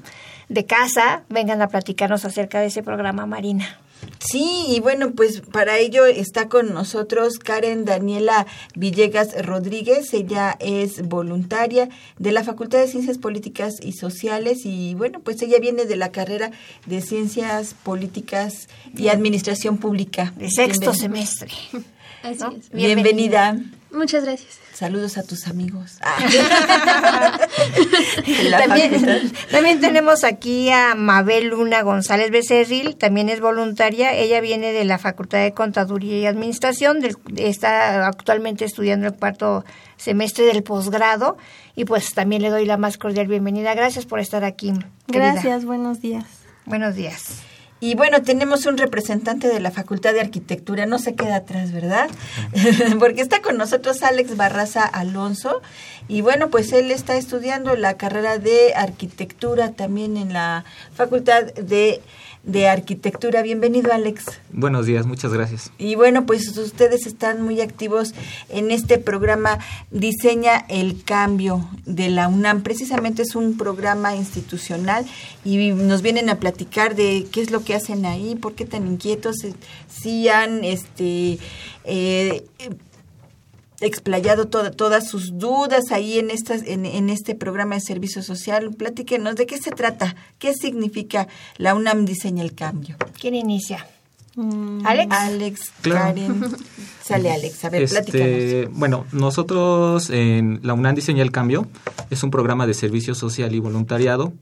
de casa vengan a platicarnos acerca de ese programa, Marina. Sí, y bueno, pues para ello está con nosotros Karen Daniela Villegas Rodríguez. Ella es voluntaria de la Facultad de Ciencias Políticas y Sociales y bueno, pues ella viene de la carrera de Ciencias Políticas y Administración Pública. De sexto semestre. Así ¿no? es. Bienvenida. Muchas gracias. Saludos a tus amigos. Ah. También, también tenemos aquí a Mabel Luna González Becerril, también es voluntaria. Ella viene de la Facultad de Contaduría y Administración, del- está actualmente estudiando el cuarto semestre del posgrado y pues también le doy la más cordial bienvenida. Gracias por estar aquí. querida. Gracias, buenos días. Buenos días. Y bueno, tenemos un representante de la Facultad de Arquitectura, no se queda atrás, ¿verdad? Porque está con nosotros Alex Barraza Alonso. Y bueno, pues él está estudiando la carrera de arquitectura también en la Facultad de, de Arquitectura. Bienvenido, Alex. Buenos días, muchas gracias. Y bueno, pues ustedes están muy activos en este programa Diseña el Cambio de la UNAM. Precisamente es un programa institucional y nos vienen a platicar de qué es lo que hacen ahí, por qué tan inquietos, si han este eh, explayado toda- todas sus dudas ahí en estas en, en este programa de servicio social. Platíquenos de qué se trata, qué significa la UNAM Diseña el Cambio. ¿Quién inicia? Mm, Alex. Alex, Claro. Karen. Sale Alex, a ver, platícanos. Este, bueno, nosotros en la UNAM Diseña el Cambio es un programa de servicio social y voluntariado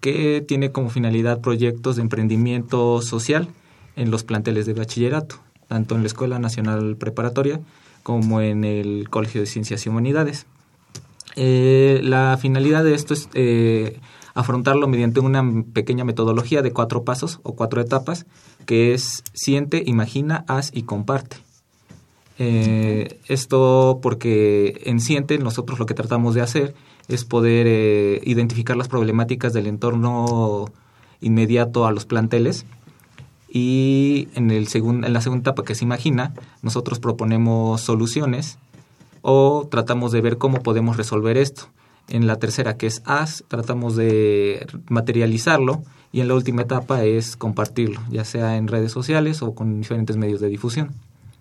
que tiene como finalidad proyectos de emprendimiento social en los planteles de bachillerato, tanto en la Escuela Nacional Preparatoria como en el Colegio de Ciencias y Humanidades. Eh, la finalidad de esto es eh, afrontarlo mediante una pequeña metodología de cuatro pasos o cuatro etapas, que es siente, imagina, haz y comparte. Eh, esto porque en Siente nosotros lo que tratamos de hacer es poder identificar las problemáticas del entorno inmediato a los planteles y en, el segun- en la segunda etapa que se imagina nosotros proponemos soluciones o tratamos de ver cómo podemos resolver esto. En la tercera que es haz tratamos de materializarlo y en la última etapa es compartirlo, ya sea en redes sociales o con diferentes medios de difusión.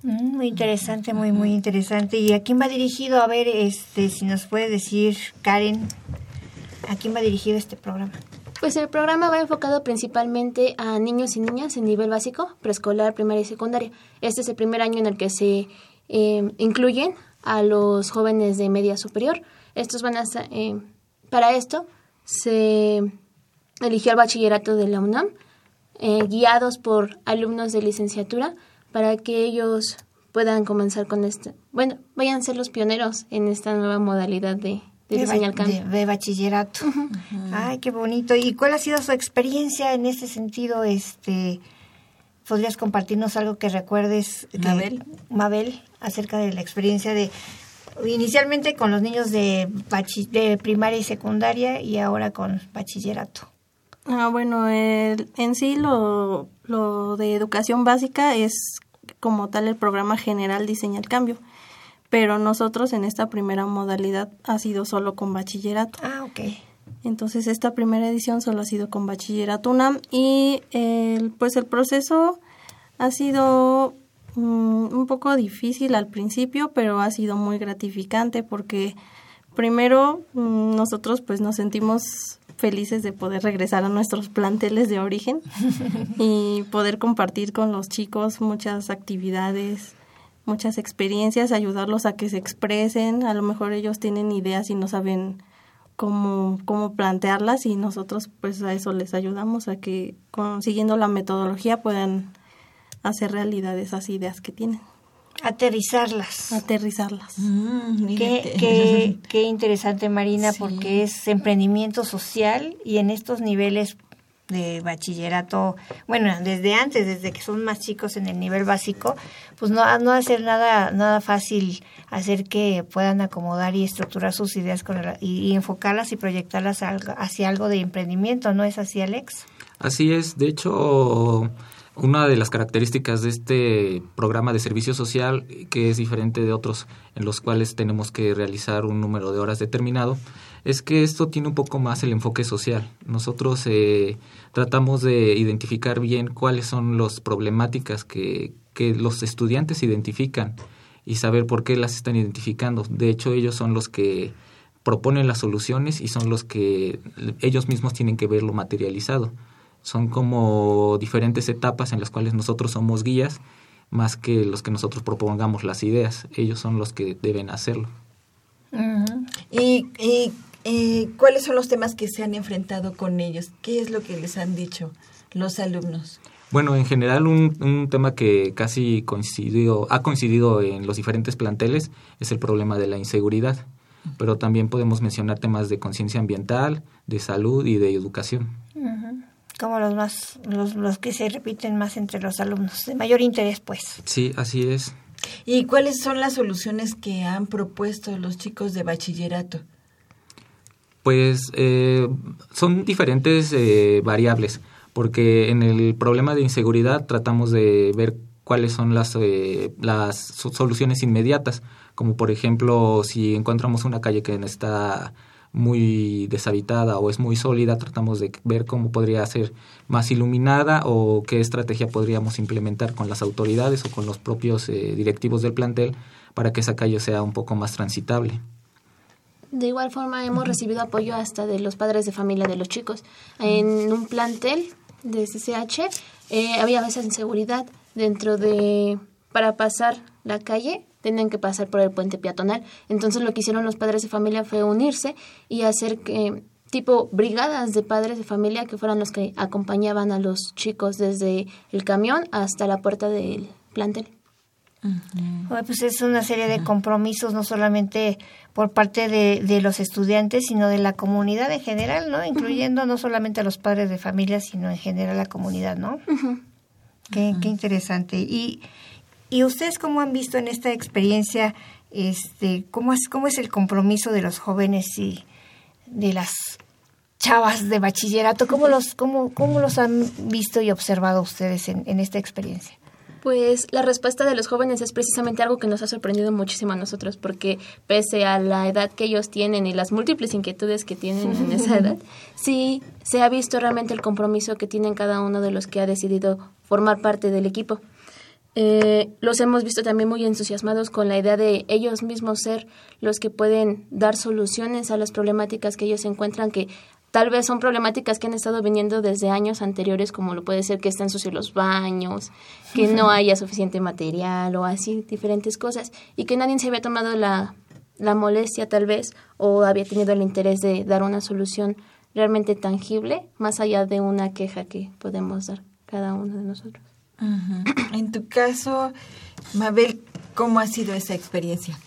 Mm, Muy interesante, muy, muy interesante. ¿Y a quién va dirigido? A ver, este, si nos puede decir, Karen, ¿a quién va dirigido este programa? Pues el programa va enfocado principalmente a niños y niñas en nivel básico, preescolar, primaria y secundaria. Este es el primer año en el que se eh, incluyen a los jóvenes de media superior. Estos van a eh, para esto se eligió el bachillerato de la UNAM, eh, guiados por alumnos de licenciatura para que ellos puedan comenzar con este, bueno, vayan a ser los pioneros en esta nueva modalidad de, de, diseño ba- al cambio. de- de bachillerato. Ay, qué bonito. ¿Y cuál ha sido su experiencia en este sentido? Este, ¿Podrías compartirnos algo que recuerdes, que- Mabel. Mabel, acerca de la experiencia de inicialmente con los niños de, bachi- de primaria y secundaria y ahora con bachillerato? Ah, bueno, el- en sí lo, lo de educación básica es como tal el programa general Diseña el Cambio, pero nosotros en esta primera modalidad ha sido solo con bachillerato. Ah, ok. Entonces esta primera edición solo ha sido con bachillerato UNAM y el, pues el proceso ha sido mm, un poco difícil al principio, pero ha sido muy gratificante porque primero mm, nosotros pues nos sentimos felices de poder regresar a nuestros planteles de origen y poder compartir con los chicos muchas actividades, muchas experiencias, ayudarlos a que se expresen, a lo mejor ellos tienen ideas y no saben cómo, cómo plantearlas y nosotros pues a eso les ayudamos a que con, siguiendo la metodología puedan hacer realidad esas ideas que tienen. Aterrizarlas. Aterrizarlas. Mm, qué, qué, qué, interesante, Marina, sí. porque es emprendimiento social y en estos niveles de bachillerato, bueno, desde antes, desde que son más chicos en el nivel básico, pues no, no hacer nada, nada fácil hacer que puedan acomodar y estructurar sus ideas con y, enfocarlas y proyectarlas hacia algo de emprendimiento, ¿no es así, Alex? Así es, de hecho, una de las características de este programa de servicio social, que es diferente de otros en los cuales tenemos que realizar un número de horas determinado, es que esto tiene un poco más el enfoque social. Nosotros eh, tratamos de identificar bien cuáles son las problemáticas que, que los estudiantes identifican y saber por qué las están identificando. De hecho, ellos son los que proponen las soluciones y son los que ellos mismos tienen que verlo materializado. Son como diferentes etapas en las cuales nosotros somos guías más que los que nosotros propongamos las ideas. Ellos son los que deben hacerlo. Y, y eh, ¿cuáles son los temas que se han enfrentado con ellos? ¿Qué es lo que les han dicho los alumnos? Bueno, en general un, un tema que casi coincidió, ha coincidido en los diferentes planteles es el problema de la inseguridad, pero también podemos mencionar temas de conciencia ambiental, de salud y de educación. Como los más, los, los que se repiten más entre los alumnos, de mayor interés, pues. Sí, así es. ¿Y cuáles son las soluciones que han propuesto los chicos de bachillerato? Pues eh, son diferentes eh, variables, porque en el problema de inseguridad tratamos de ver cuáles son las, eh, las soluciones inmediatas, como por ejemplo si encontramos una calle que está muy deshabitada o es muy sólida, tratamos de ver cómo podría ser más iluminada o qué estrategia podríamos implementar con las autoridades o con los propios eh, directivos del plantel para que esa calle sea un poco más transitable. De igual forma hemos recibido apoyo hasta de los padres de familia de los chicos. En un plantel de CCH eh, había veces inseguridad dentro de para pasar la calle tenían que pasar por el puente peatonal. Entonces lo que hicieron los padres de familia fue unirse y hacer que tipo brigadas de padres de familia que fueran los que acompañaban a los chicos desde el camión hasta la puerta del plantel. Uh -huh. Pues es una serie de compromisos, no solamente por parte de, de, los estudiantes, sino de la comunidad en general, ¿no? Incluyendo uh -huh. no solamente a los padres de familia, sino en general a la comunidad, ¿no? Uh -huh. qué, qué, interesante. Y, ¿Y ustedes cómo han visto en esta experiencia, este, cómo es, cómo es el compromiso de los jóvenes y de las chavas de bachillerato? ¿Cómo los, cómo, cómo los han visto y observado ustedes en, en esta experiencia? Pues la respuesta de los jóvenes es precisamente algo que nos ha sorprendido muchísimo a nosotros, porque pese a la edad que ellos tienen y las múltiples inquietudes que tienen en esa edad, sí se ha visto realmente el compromiso que tienen cada uno de los que ha decidido formar parte del equipo. Eh, los hemos visto también muy entusiasmados con la idea de ellos mismos ser los que pueden dar soluciones a las problemáticas que ellos encuentran que tal vez son problemáticas que han estado viniendo desde años anteriores, como lo puede ser que estén sucios los baños, que no haya suficiente material o así, diferentes cosas, y que nadie se había tomado la, la molestia tal vez o había tenido el interés de dar una solución realmente tangible, más allá de una queja que podemos dar cada uno de nosotros. Uh -huh. En tu caso, Mabel, ¿cómo ha sido esa experiencia?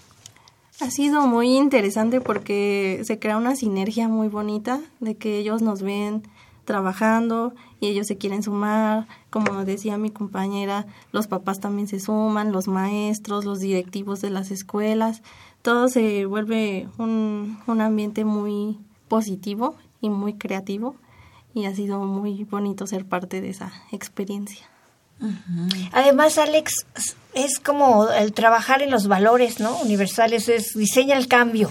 Ha sido muy interesante porque se crea una sinergia muy bonita de que ellos nos ven trabajando y ellos se quieren sumar. Como decía mi compañera, los papás también se suman, los maestros, los directivos de las escuelas. Todo se vuelve un, un ambiente muy positivo y muy creativo y ha sido muy bonito ser parte de esa experiencia. Además, Alex, es como el trabajar en los valores, ¿no? Universales, es diseña el cambio,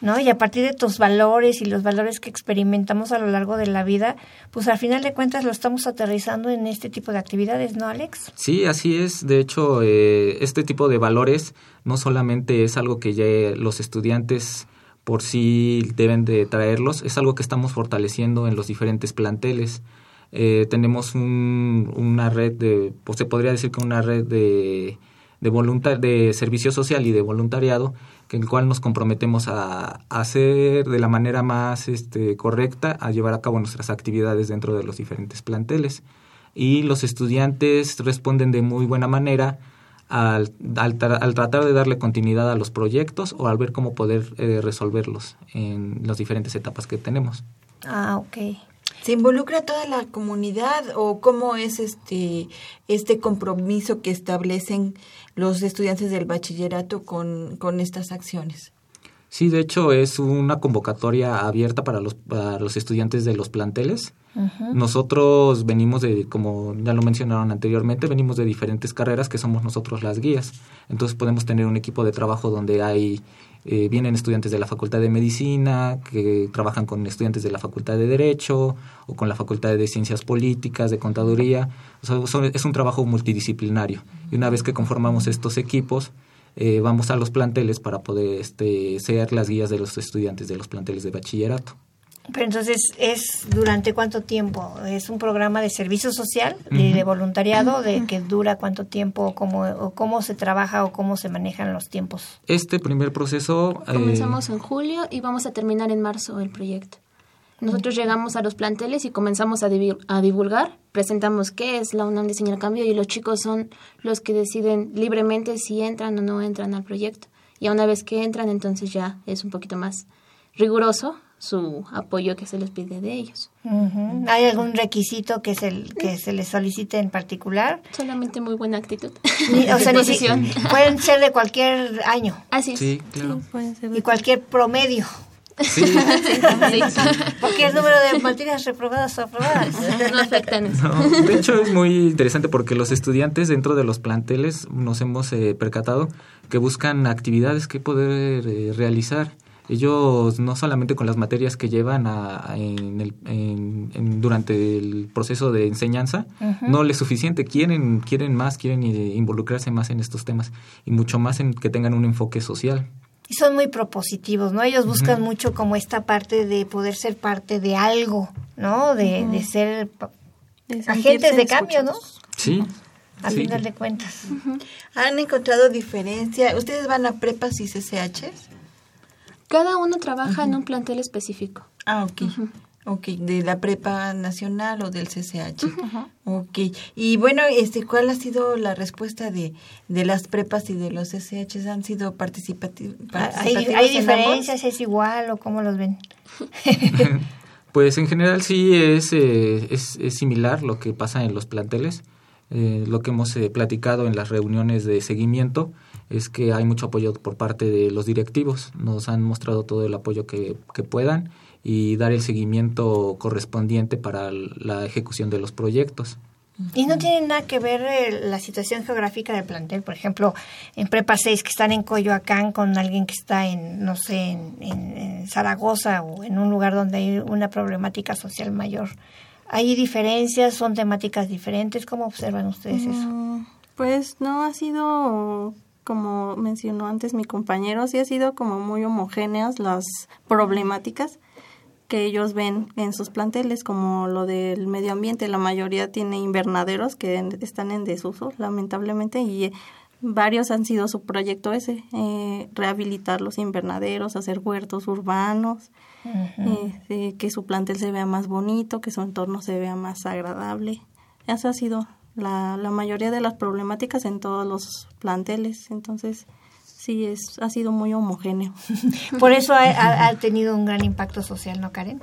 ¿no? Y a partir de tus valores y los valores que experimentamos a lo largo de la vida, pues al final de cuentas lo estamos aterrizando en este tipo de actividades, ¿no, Alex? Sí, así es. De hecho, eh, este tipo de valores no solamente es algo que ya los estudiantes por sí deben de traerlos, es algo que estamos fortaleciendo en los diferentes planteles. Eh, tenemos un, una red de, pues se podría decir que una red de, de, voluntar, de servicio social y de voluntariado, que en el cual nos comprometemos a, hacer de la manera más este, correcta, a llevar a cabo nuestras actividades dentro de los diferentes planteles. Y los estudiantes responden de muy buena manera al, al, tratar de darle continuidad a los proyectos o al ver cómo poder eh, resolverlos en las diferentes etapas que tenemos. Ah, ok. ¿Se involucra toda la comunidad o cómo es este, este compromiso que establecen los estudiantes del bachillerato con, con estas acciones? Sí, de hecho es una convocatoria abierta para los, para los estudiantes de los planteles. Nosotros venimos de, como ya lo mencionaron anteriormente, venimos de diferentes carreras que somos nosotros las guías. Entonces podemos tener un equipo de trabajo donde hay eh, vienen estudiantes de la Facultad de Medicina, que trabajan con estudiantes de la Facultad de Derecho o con la Facultad de Ciencias Políticas, de Contaduría. es un trabajo multidisciplinario. Y una vez que conformamos estos equipos, eh, vamos a los planteles para poder este, ser las guías de los estudiantes de los planteles de bachillerato. Pero entonces, ¿es durante cuánto tiempo? ¿Es un programa de servicio social, y de voluntariado, de que dura cuánto tiempo, cómo, o cómo se trabaja o cómo se manejan los tiempos? Este primer proceso... Eh, Comenzamos en julio y vamos a terminar en marzo el proyecto. Nosotros llegamos a los planteles y comenzamos a, a divulgar, presentamos qué es la UNAM Diseño el Cambio y los chicos son los que deciden libremente si entran o no entran al proyecto. Y una vez que entran, entonces ya es un poquito más riguroso su apoyo que se les pide de ellos. ¿Hay algún requisito que se, que se les solicite en particular? Solamente muy buena actitud. o sea, pueden ser de cualquier año. Así Sí, claro. y cualquier promedio. Sí. Porque el número de materias reprobadas o aprobadas no afectan eso. de hecho, es muy interesante porque los estudiantes dentro de los planteles nos hemos eh, percatado que buscan actividades que poder eh, realizar ellos no solamente con las materias que llevan en el, durante el proceso de enseñanza, no les es suficiente, quieren, quieren más, quieren involucrarse más en estos temas y mucho más en que tengan un enfoque social. Y son muy propositivos, ¿no? Ellos buscan mucho como esta parte de poder ser parte de algo, ¿no? De, de ser agentes de cambio, ¿no? Sí. A final de cuentas. ¿Han encontrado diferencia? ¿Ustedes van a prepas y CCHs? Cada uno trabaja en un plantel específico. Ah, ok. Ok, de la prepa nacional o del CCH. Ok. Y bueno, este, ¿cuál ha sido la respuesta de, de las prepas y de los CCH? ¿Han sido participativos? ¿Hay, hay diferencias? ¿Es igual o cómo los ven? pues en general sí es, eh, es, es, similar lo que pasa en los planteles. Eh, lo que hemos eh, platicado en las reuniones de seguimiento es que hay mucho apoyo por parte de los directivos. Nos han mostrado todo el apoyo que, puedan y dar el seguimiento correspondiente para la ejecución de los proyectos. Y no tiene nada que ver eh, la situación geográfica del plantel, por ejemplo, en Prepa 6 que están en Coyoacán con alguien que está en, no sé, en, Zaragoza o en un lugar donde hay una problemática social mayor. ¿Hay diferencias? ¿Son temáticas diferentes? ¿Cómo observan ustedes eso? Mm, pues no ha sido como mencionó antes mi compañero, sí ha sido como muy homogéneas las problemáticas que ellos ven en sus planteles, como lo del medio ambiente. La mayoría tiene invernaderos que están en desuso, lamentablemente, y eh, varios han sido su proyecto ese, eh, rehabilitar los invernaderos, hacer huertos urbanos, eh, que su plantel se vea más bonito, que su entorno se vea más agradable. Eso ha sido la, la mayoría de las problemáticas en todos los planteles. Entonces, sí, es, ha sido muy homogéneo. Por eso ha, ha, tenido un gran impacto social, ¿no, Karen?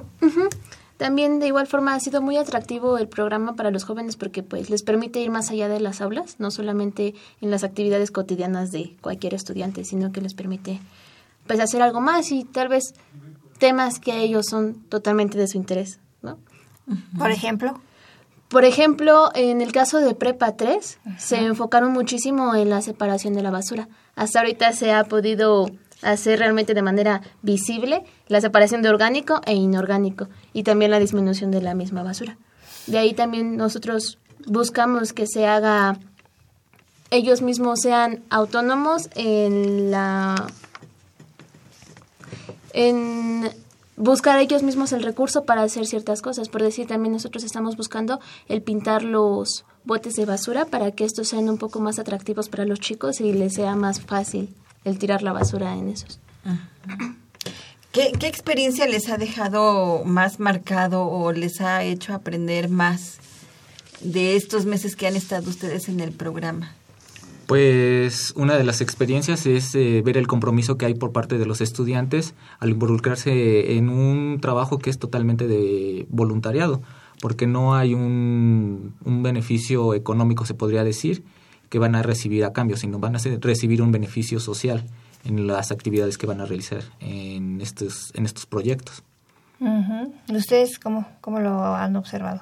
También de igual forma ha sido muy atractivo el programa para los jóvenes porque pues les permite ir más allá de las aulas, no solamente en las actividades cotidianas de cualquier estudiante, sino que les permite pues hacer algo más y tal vez temas que a ellos son totalmente de su interés, ¿no? Por ejemplo, por ejemplo, en el caso de Prepa 3, se enfocaron muchísimo en la separación de la basura. Hasta ahorita se ha podido hacer realmente de manera visible la separación de orgánico e inorgánico y también la disminución de la misma basura. De ahí también nosotros buscamos que se haga, ellos mismos sean autónomos en la en buscar ellos mismos el recurso para hacer ciertas cosas. Por decir, también nosotros estamos buscando el pintar los botes de basura para que estos sean un poco más atractivos para los chicos y les sea más fácil el tirar la basura en esos. ¿Qué, ¿Qué experiencia les ha dejado más marcado o les ha hecho aprender más de estos meses que han estado ustedes en el programa? Pues una de las experiencias es eh, ver el compromiso que hay por parte de los estudiantes al involucrarse en un trabajo que es totalmente de voluntariado, porque no hay un, un beneficio económico, se podría decir, que van a recibir a cambio, sino van a recibir un beneficio social en las actividades que van a realizar en estos, en estos proyectos. ¿Ustedes cómo, cómo lo han observado?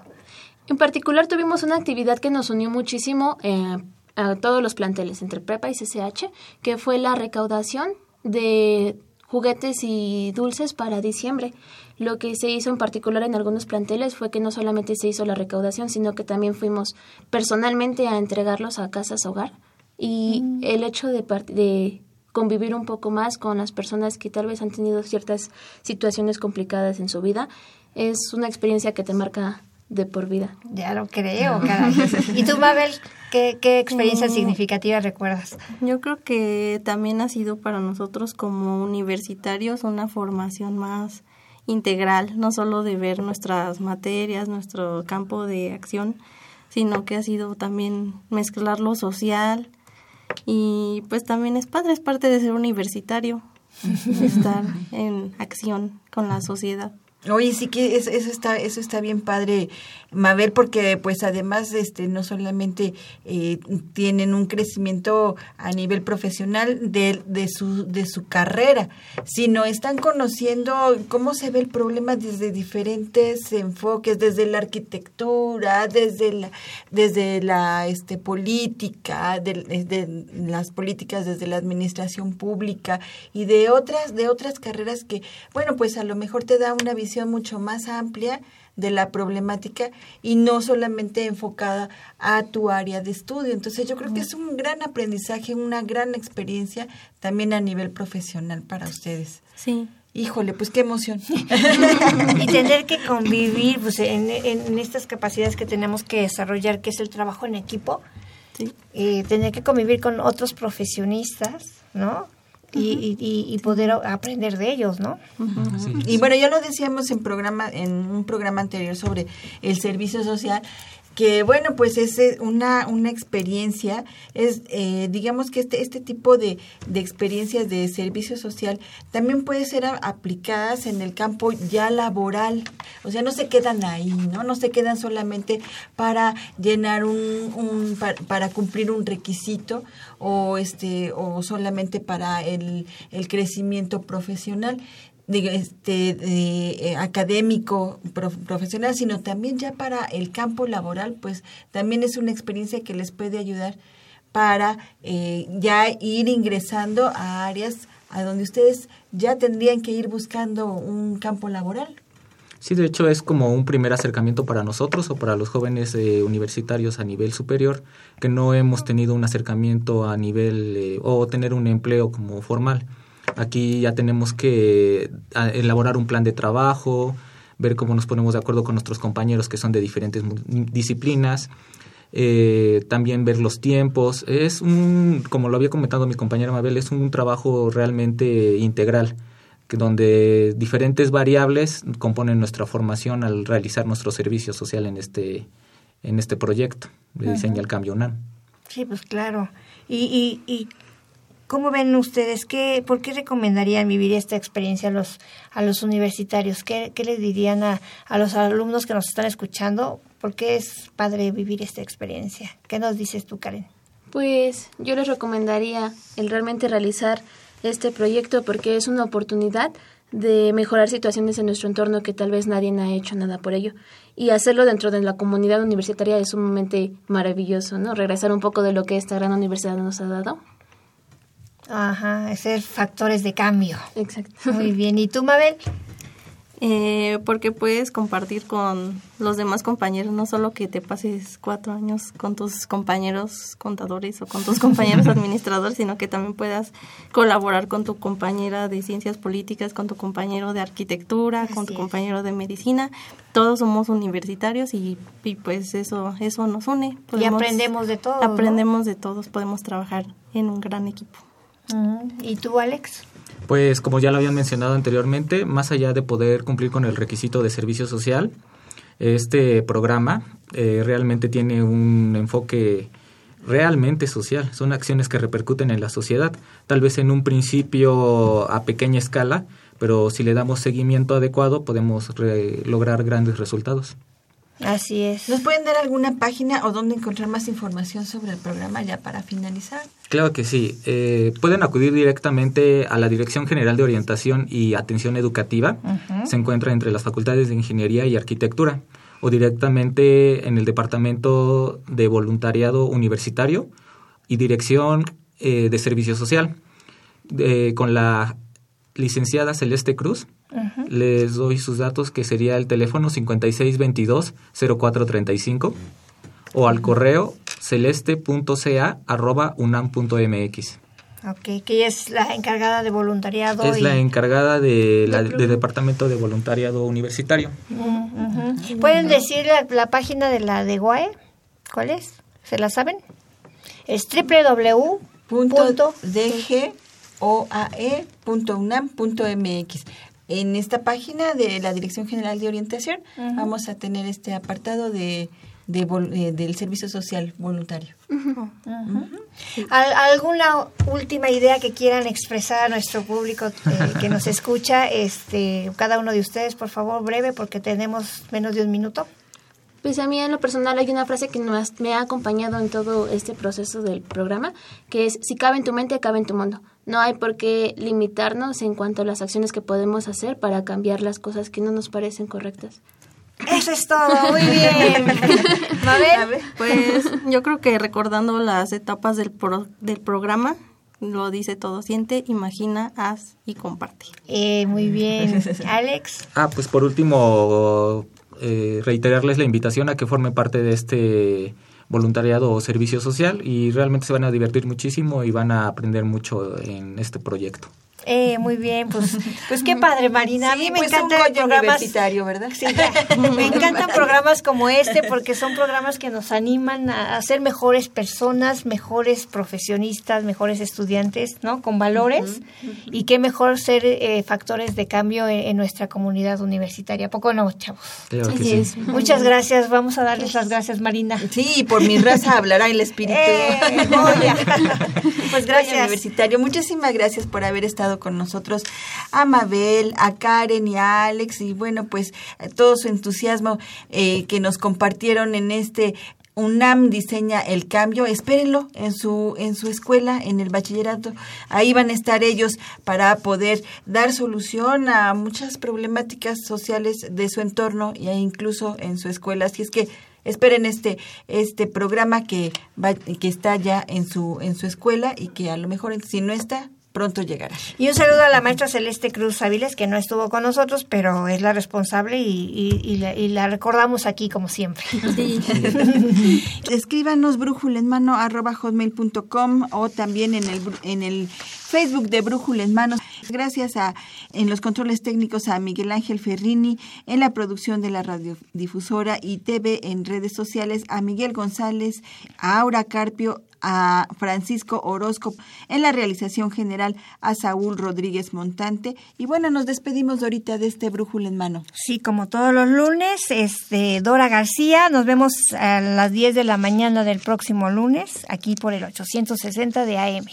En particular tuvimos una actividad que nos unió muchísimo eh, a todos los planteles entre prepa y CCH, que fue la recaudación de juguetes y dulces para diciembre. Lo que se hizo en particular en algunos planteles fue que no solamente se hizo la recaudación, sino que también fuimos personalmente a entregarlos a casas hogar. Y mm. el hecho de, de convivir un poco más con las personas que tal vez han tenido ciertas situaciones complicadas en su vida es una experiencia que te marca de por vida. Ya lo creo, caray. ¿Y tú, Mabel, qué, qué experiencia mm. significativa recuerdas? Yo creo que también ha sido para nosotros como universitarios una formación más integral, no solo de ver nuestras materias, nuestro campo de acción, sino que ha sido también mezclar lo social y pues también es padre, es parte de ser universitario, estar en acción con la sociedad. Oye, sí que eso, está eso está bien padre, Mabel, porque pues además este no solamente eh, tienen un crecimiento a nivel profesional de, de, su, de su carrera, sino están conociendo cómo se ve el problema desde diferentes enfoques, desde la arquitectura, desde la, desde la este, política, de, de las políticas desde la administración pública y de otras, de otras carreras que, bueno, pues a lo mejor te da una visión mucho más amplia de la problemática y no solamente enfocada a tu área de estudio. Entonces yo creo que es un gran aprendizaje, una gran experiencia también a nivel profesional para ustedes. Sí. Híjole, pues qué emoción. y tener que convivir pues, en, en, estas capacidades que tenemos que desarrollar, que es el trabajo en equipo, sí. Eh, tener que convivir con otros profesionistas, ¿no? Y, poder aprender de ellos, ¿no? Y bueno, ya lo decíamos en programa en un programa anterior sobre el servicio social que bueno pues es una, una experiencia es eh, digamos que este este tipo de, de experiencias de servicio social también puede ser aplicadas en el campo ya laboral. O sea no se quedan ahí no no se quedan solamente para llenar un, un para, cumplir un requisito o este o solamente para el, el crecimiento profesional este, de, eh, académico profesional, sino también ya para el campo laboral, pues también es una experiencia que les puede ayudar para eh, ya ir ingresando a áreas a donde ustedes ya tendrían que ir buscando un campo laboral. Sí, de hecho es como un primer acercamiento para nosotros o para los jóvenes eh, universitarios a nivel superior que no hemos tenido un acercamiento a nivel o tener un empleo como formal. Aquí ya tenemos que elaborar un plan de trabajo, ver cómo nos ponemos de acuerdo con nuestros compañeros que son de diferentes disciplinas, eh, también ver los tiempos. Es un, como lo había comentado mi compañera Mabel, es un trabajo realmente integral, donde diferentes variables componen nuestra formación al realizar nuestro servicio social en este, en este proyecto de diseño al cambio UNAM. Sí, pues claro. Y, y, y ¿Cómo ven ustedes? ¿Qué, ¿Por qué recomendarían vivir esta experiencia a los, a los universitarios? ¿Qué, qué les dirían a, a los alumnos que nos están escuchando? ¿Por qué es padre vivir esta experiencia? ¿Qué nos dices tú, Karen? Pues yo les recomendaría el realmente realizar este proyecto porque es una oportunidad de mejorar situaciones en nuestro entorno que tal vez nadie ha hecho nada por ello. Y hacerlo dentro de la comunidad universitaria es sumamente maravilloso, ¿no? Regresar un poco de lo que esta gran universidad nos ha dado Ajá, ser factores de cambio. Exacto. Muy bien. ¿Y tú, Mabel? Eh, porque puedes compartir con los demás compañeros, no solo que te pases cuatro años con tus compañeros contadores o con tus compañeros administradores, sino que también puedas colaborar con tu compañera de ciencias políticas, con tu compañero de arquitectura, con tu compañero de medicina. Todos somos universitarios y, pues eso eso nos une. y aprendemos de todos. Aprendemos de todos, podemos trabajar en un gran equipo. ¿Y tú, Alex? Pues como ya lo habían mencionado anteriormente, más allá de poder cumplir con el requisito de servicio social, este programa eh, realmente tiene un enfoque realmente social, son acciones que repercuten en la sociedad, tal vez en un principio a pequeña escala, pero si le damos seguimiento adecuado podemos lograr grandes resultados. Así es. ¿Nos pueden dar alguna página o dónde encontrar más información sobre el programa ya para finalizar? Claro que sí. Eh, pueden acudir directamente a la Dirección General de Orientación y Atención Educativa. Se encuentra entre las facultades de Ingeniería y Arquitectura o directamente en el Departamento de Voluntariado Universitario y Dirección eh, de Servicio Social. con la licenciada Celeste Cruz les doy sus datos, que sería el teléfono 5622-0435 o al correo celeste.ca.unam.mx. Ok, que es la encargada de voluntariado. Es la encargada de la, del Departamento de Voluntariado Universitario. ¿Pueden decir la, página de la de GUAE? ¿Cuál es? ¿Se la saben? Es www.dgoae.unam.mx. En esta página de la Dirección General de Orientación vamos a tener este apartado de, eh, del servicio social voluntario. ¿Alguna última idea que quieran expresar a nuestro público eh, que nos escucha? Este, cada uno de ustedes, por favor, breve, porque tenemos menos de un minuto. Pues a mí en lo personal hay una frase que me ha acompañado en todo este proceso del programa, que es, si cabe en tu mente, cabe en tu mundo. No hay por qué limitarnos en cuanto a las acciones que podemos hacer para cambiar las cosas que no nos parecen correctas. Eso es todo, muy bien. Mabel, pues yo creo que recordando las etapas del, del programa, lo dice todo, siente, imagina, haz y comparte. Eh, muy bien. Alex. Ah, pues por último, eh, reiterarles la invitación a que formen parte de este voluntariado o servicio social y realmente se van a divertir muchísimo y van a aprender mucho en este proyecto. Eh, muy bien, pues, pues qué padre, Marina. a mí me pues encantan programas universitario, ¿verdad? Sí, me encantan programas como este porque son programas que nos animan a, ser mejores personas, mejores profesionistas, mejores estudiantes, ¿no? Con valores y qué mejor ser eh, factores de cambio en, nuestra comunidad universitaria. ¿Poco no, chavos? sí. Muchas gracias. Vamos a darles las gracias, Marina. Sí, por mi raza hablará el espíritu. Eh, pues gracias. Universitario, muchísimas gracias por haber estado con nosotros a Mabel, a Karen y a Alex y bueno, pues todo su entusiasmo eh, que nos compartieron en este UNAM diseña el cambio, espérenlo en su en su escuela, en el bachillerato. Ahí van a estar ellos para poder dar solución a muchas problemáticas sociales de su entorno e incluso en su escuela. Así es que esperen este este programa que que está ya en su en su escuela y que a lo mejor si no está pronto llegará. Y un saludo a la maestra Celeste Cruz Áviles, que no estuvo con nosotros, pero es la responsable y, la, recordamos aquí como siempre. Escríbanos brújula en mano arroba hotmail.com o también en el, en el Facebook de Brújula en Manos. Gracias a en los controles técnicos a Miguel Ángel Ferrini, en la producción de la radiodifusora y TV en redes sociales a Miguel González, a Aura Carpio, a Francisco Orozco en la realización general a Saúl Rodríguez Montante. Y bueno nos despedimos ahorita de este brújula en mano sí como todos los lunes este Dora García nos vemos a las 10 de la mañana del próximo lunes aquí por el 860 de AM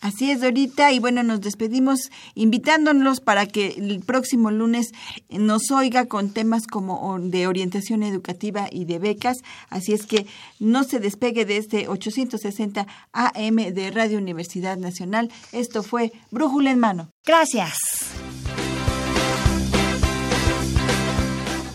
Así es, Dorita. Y bueno, nos despedimos invitándonos para que el próximo lunes nos oiga con temas como de orientación educativa y de becas. Así es que no se despegue de este 860 AM de Radio Universidad Nacional. Esto fue Brújula en Mano. Gracias.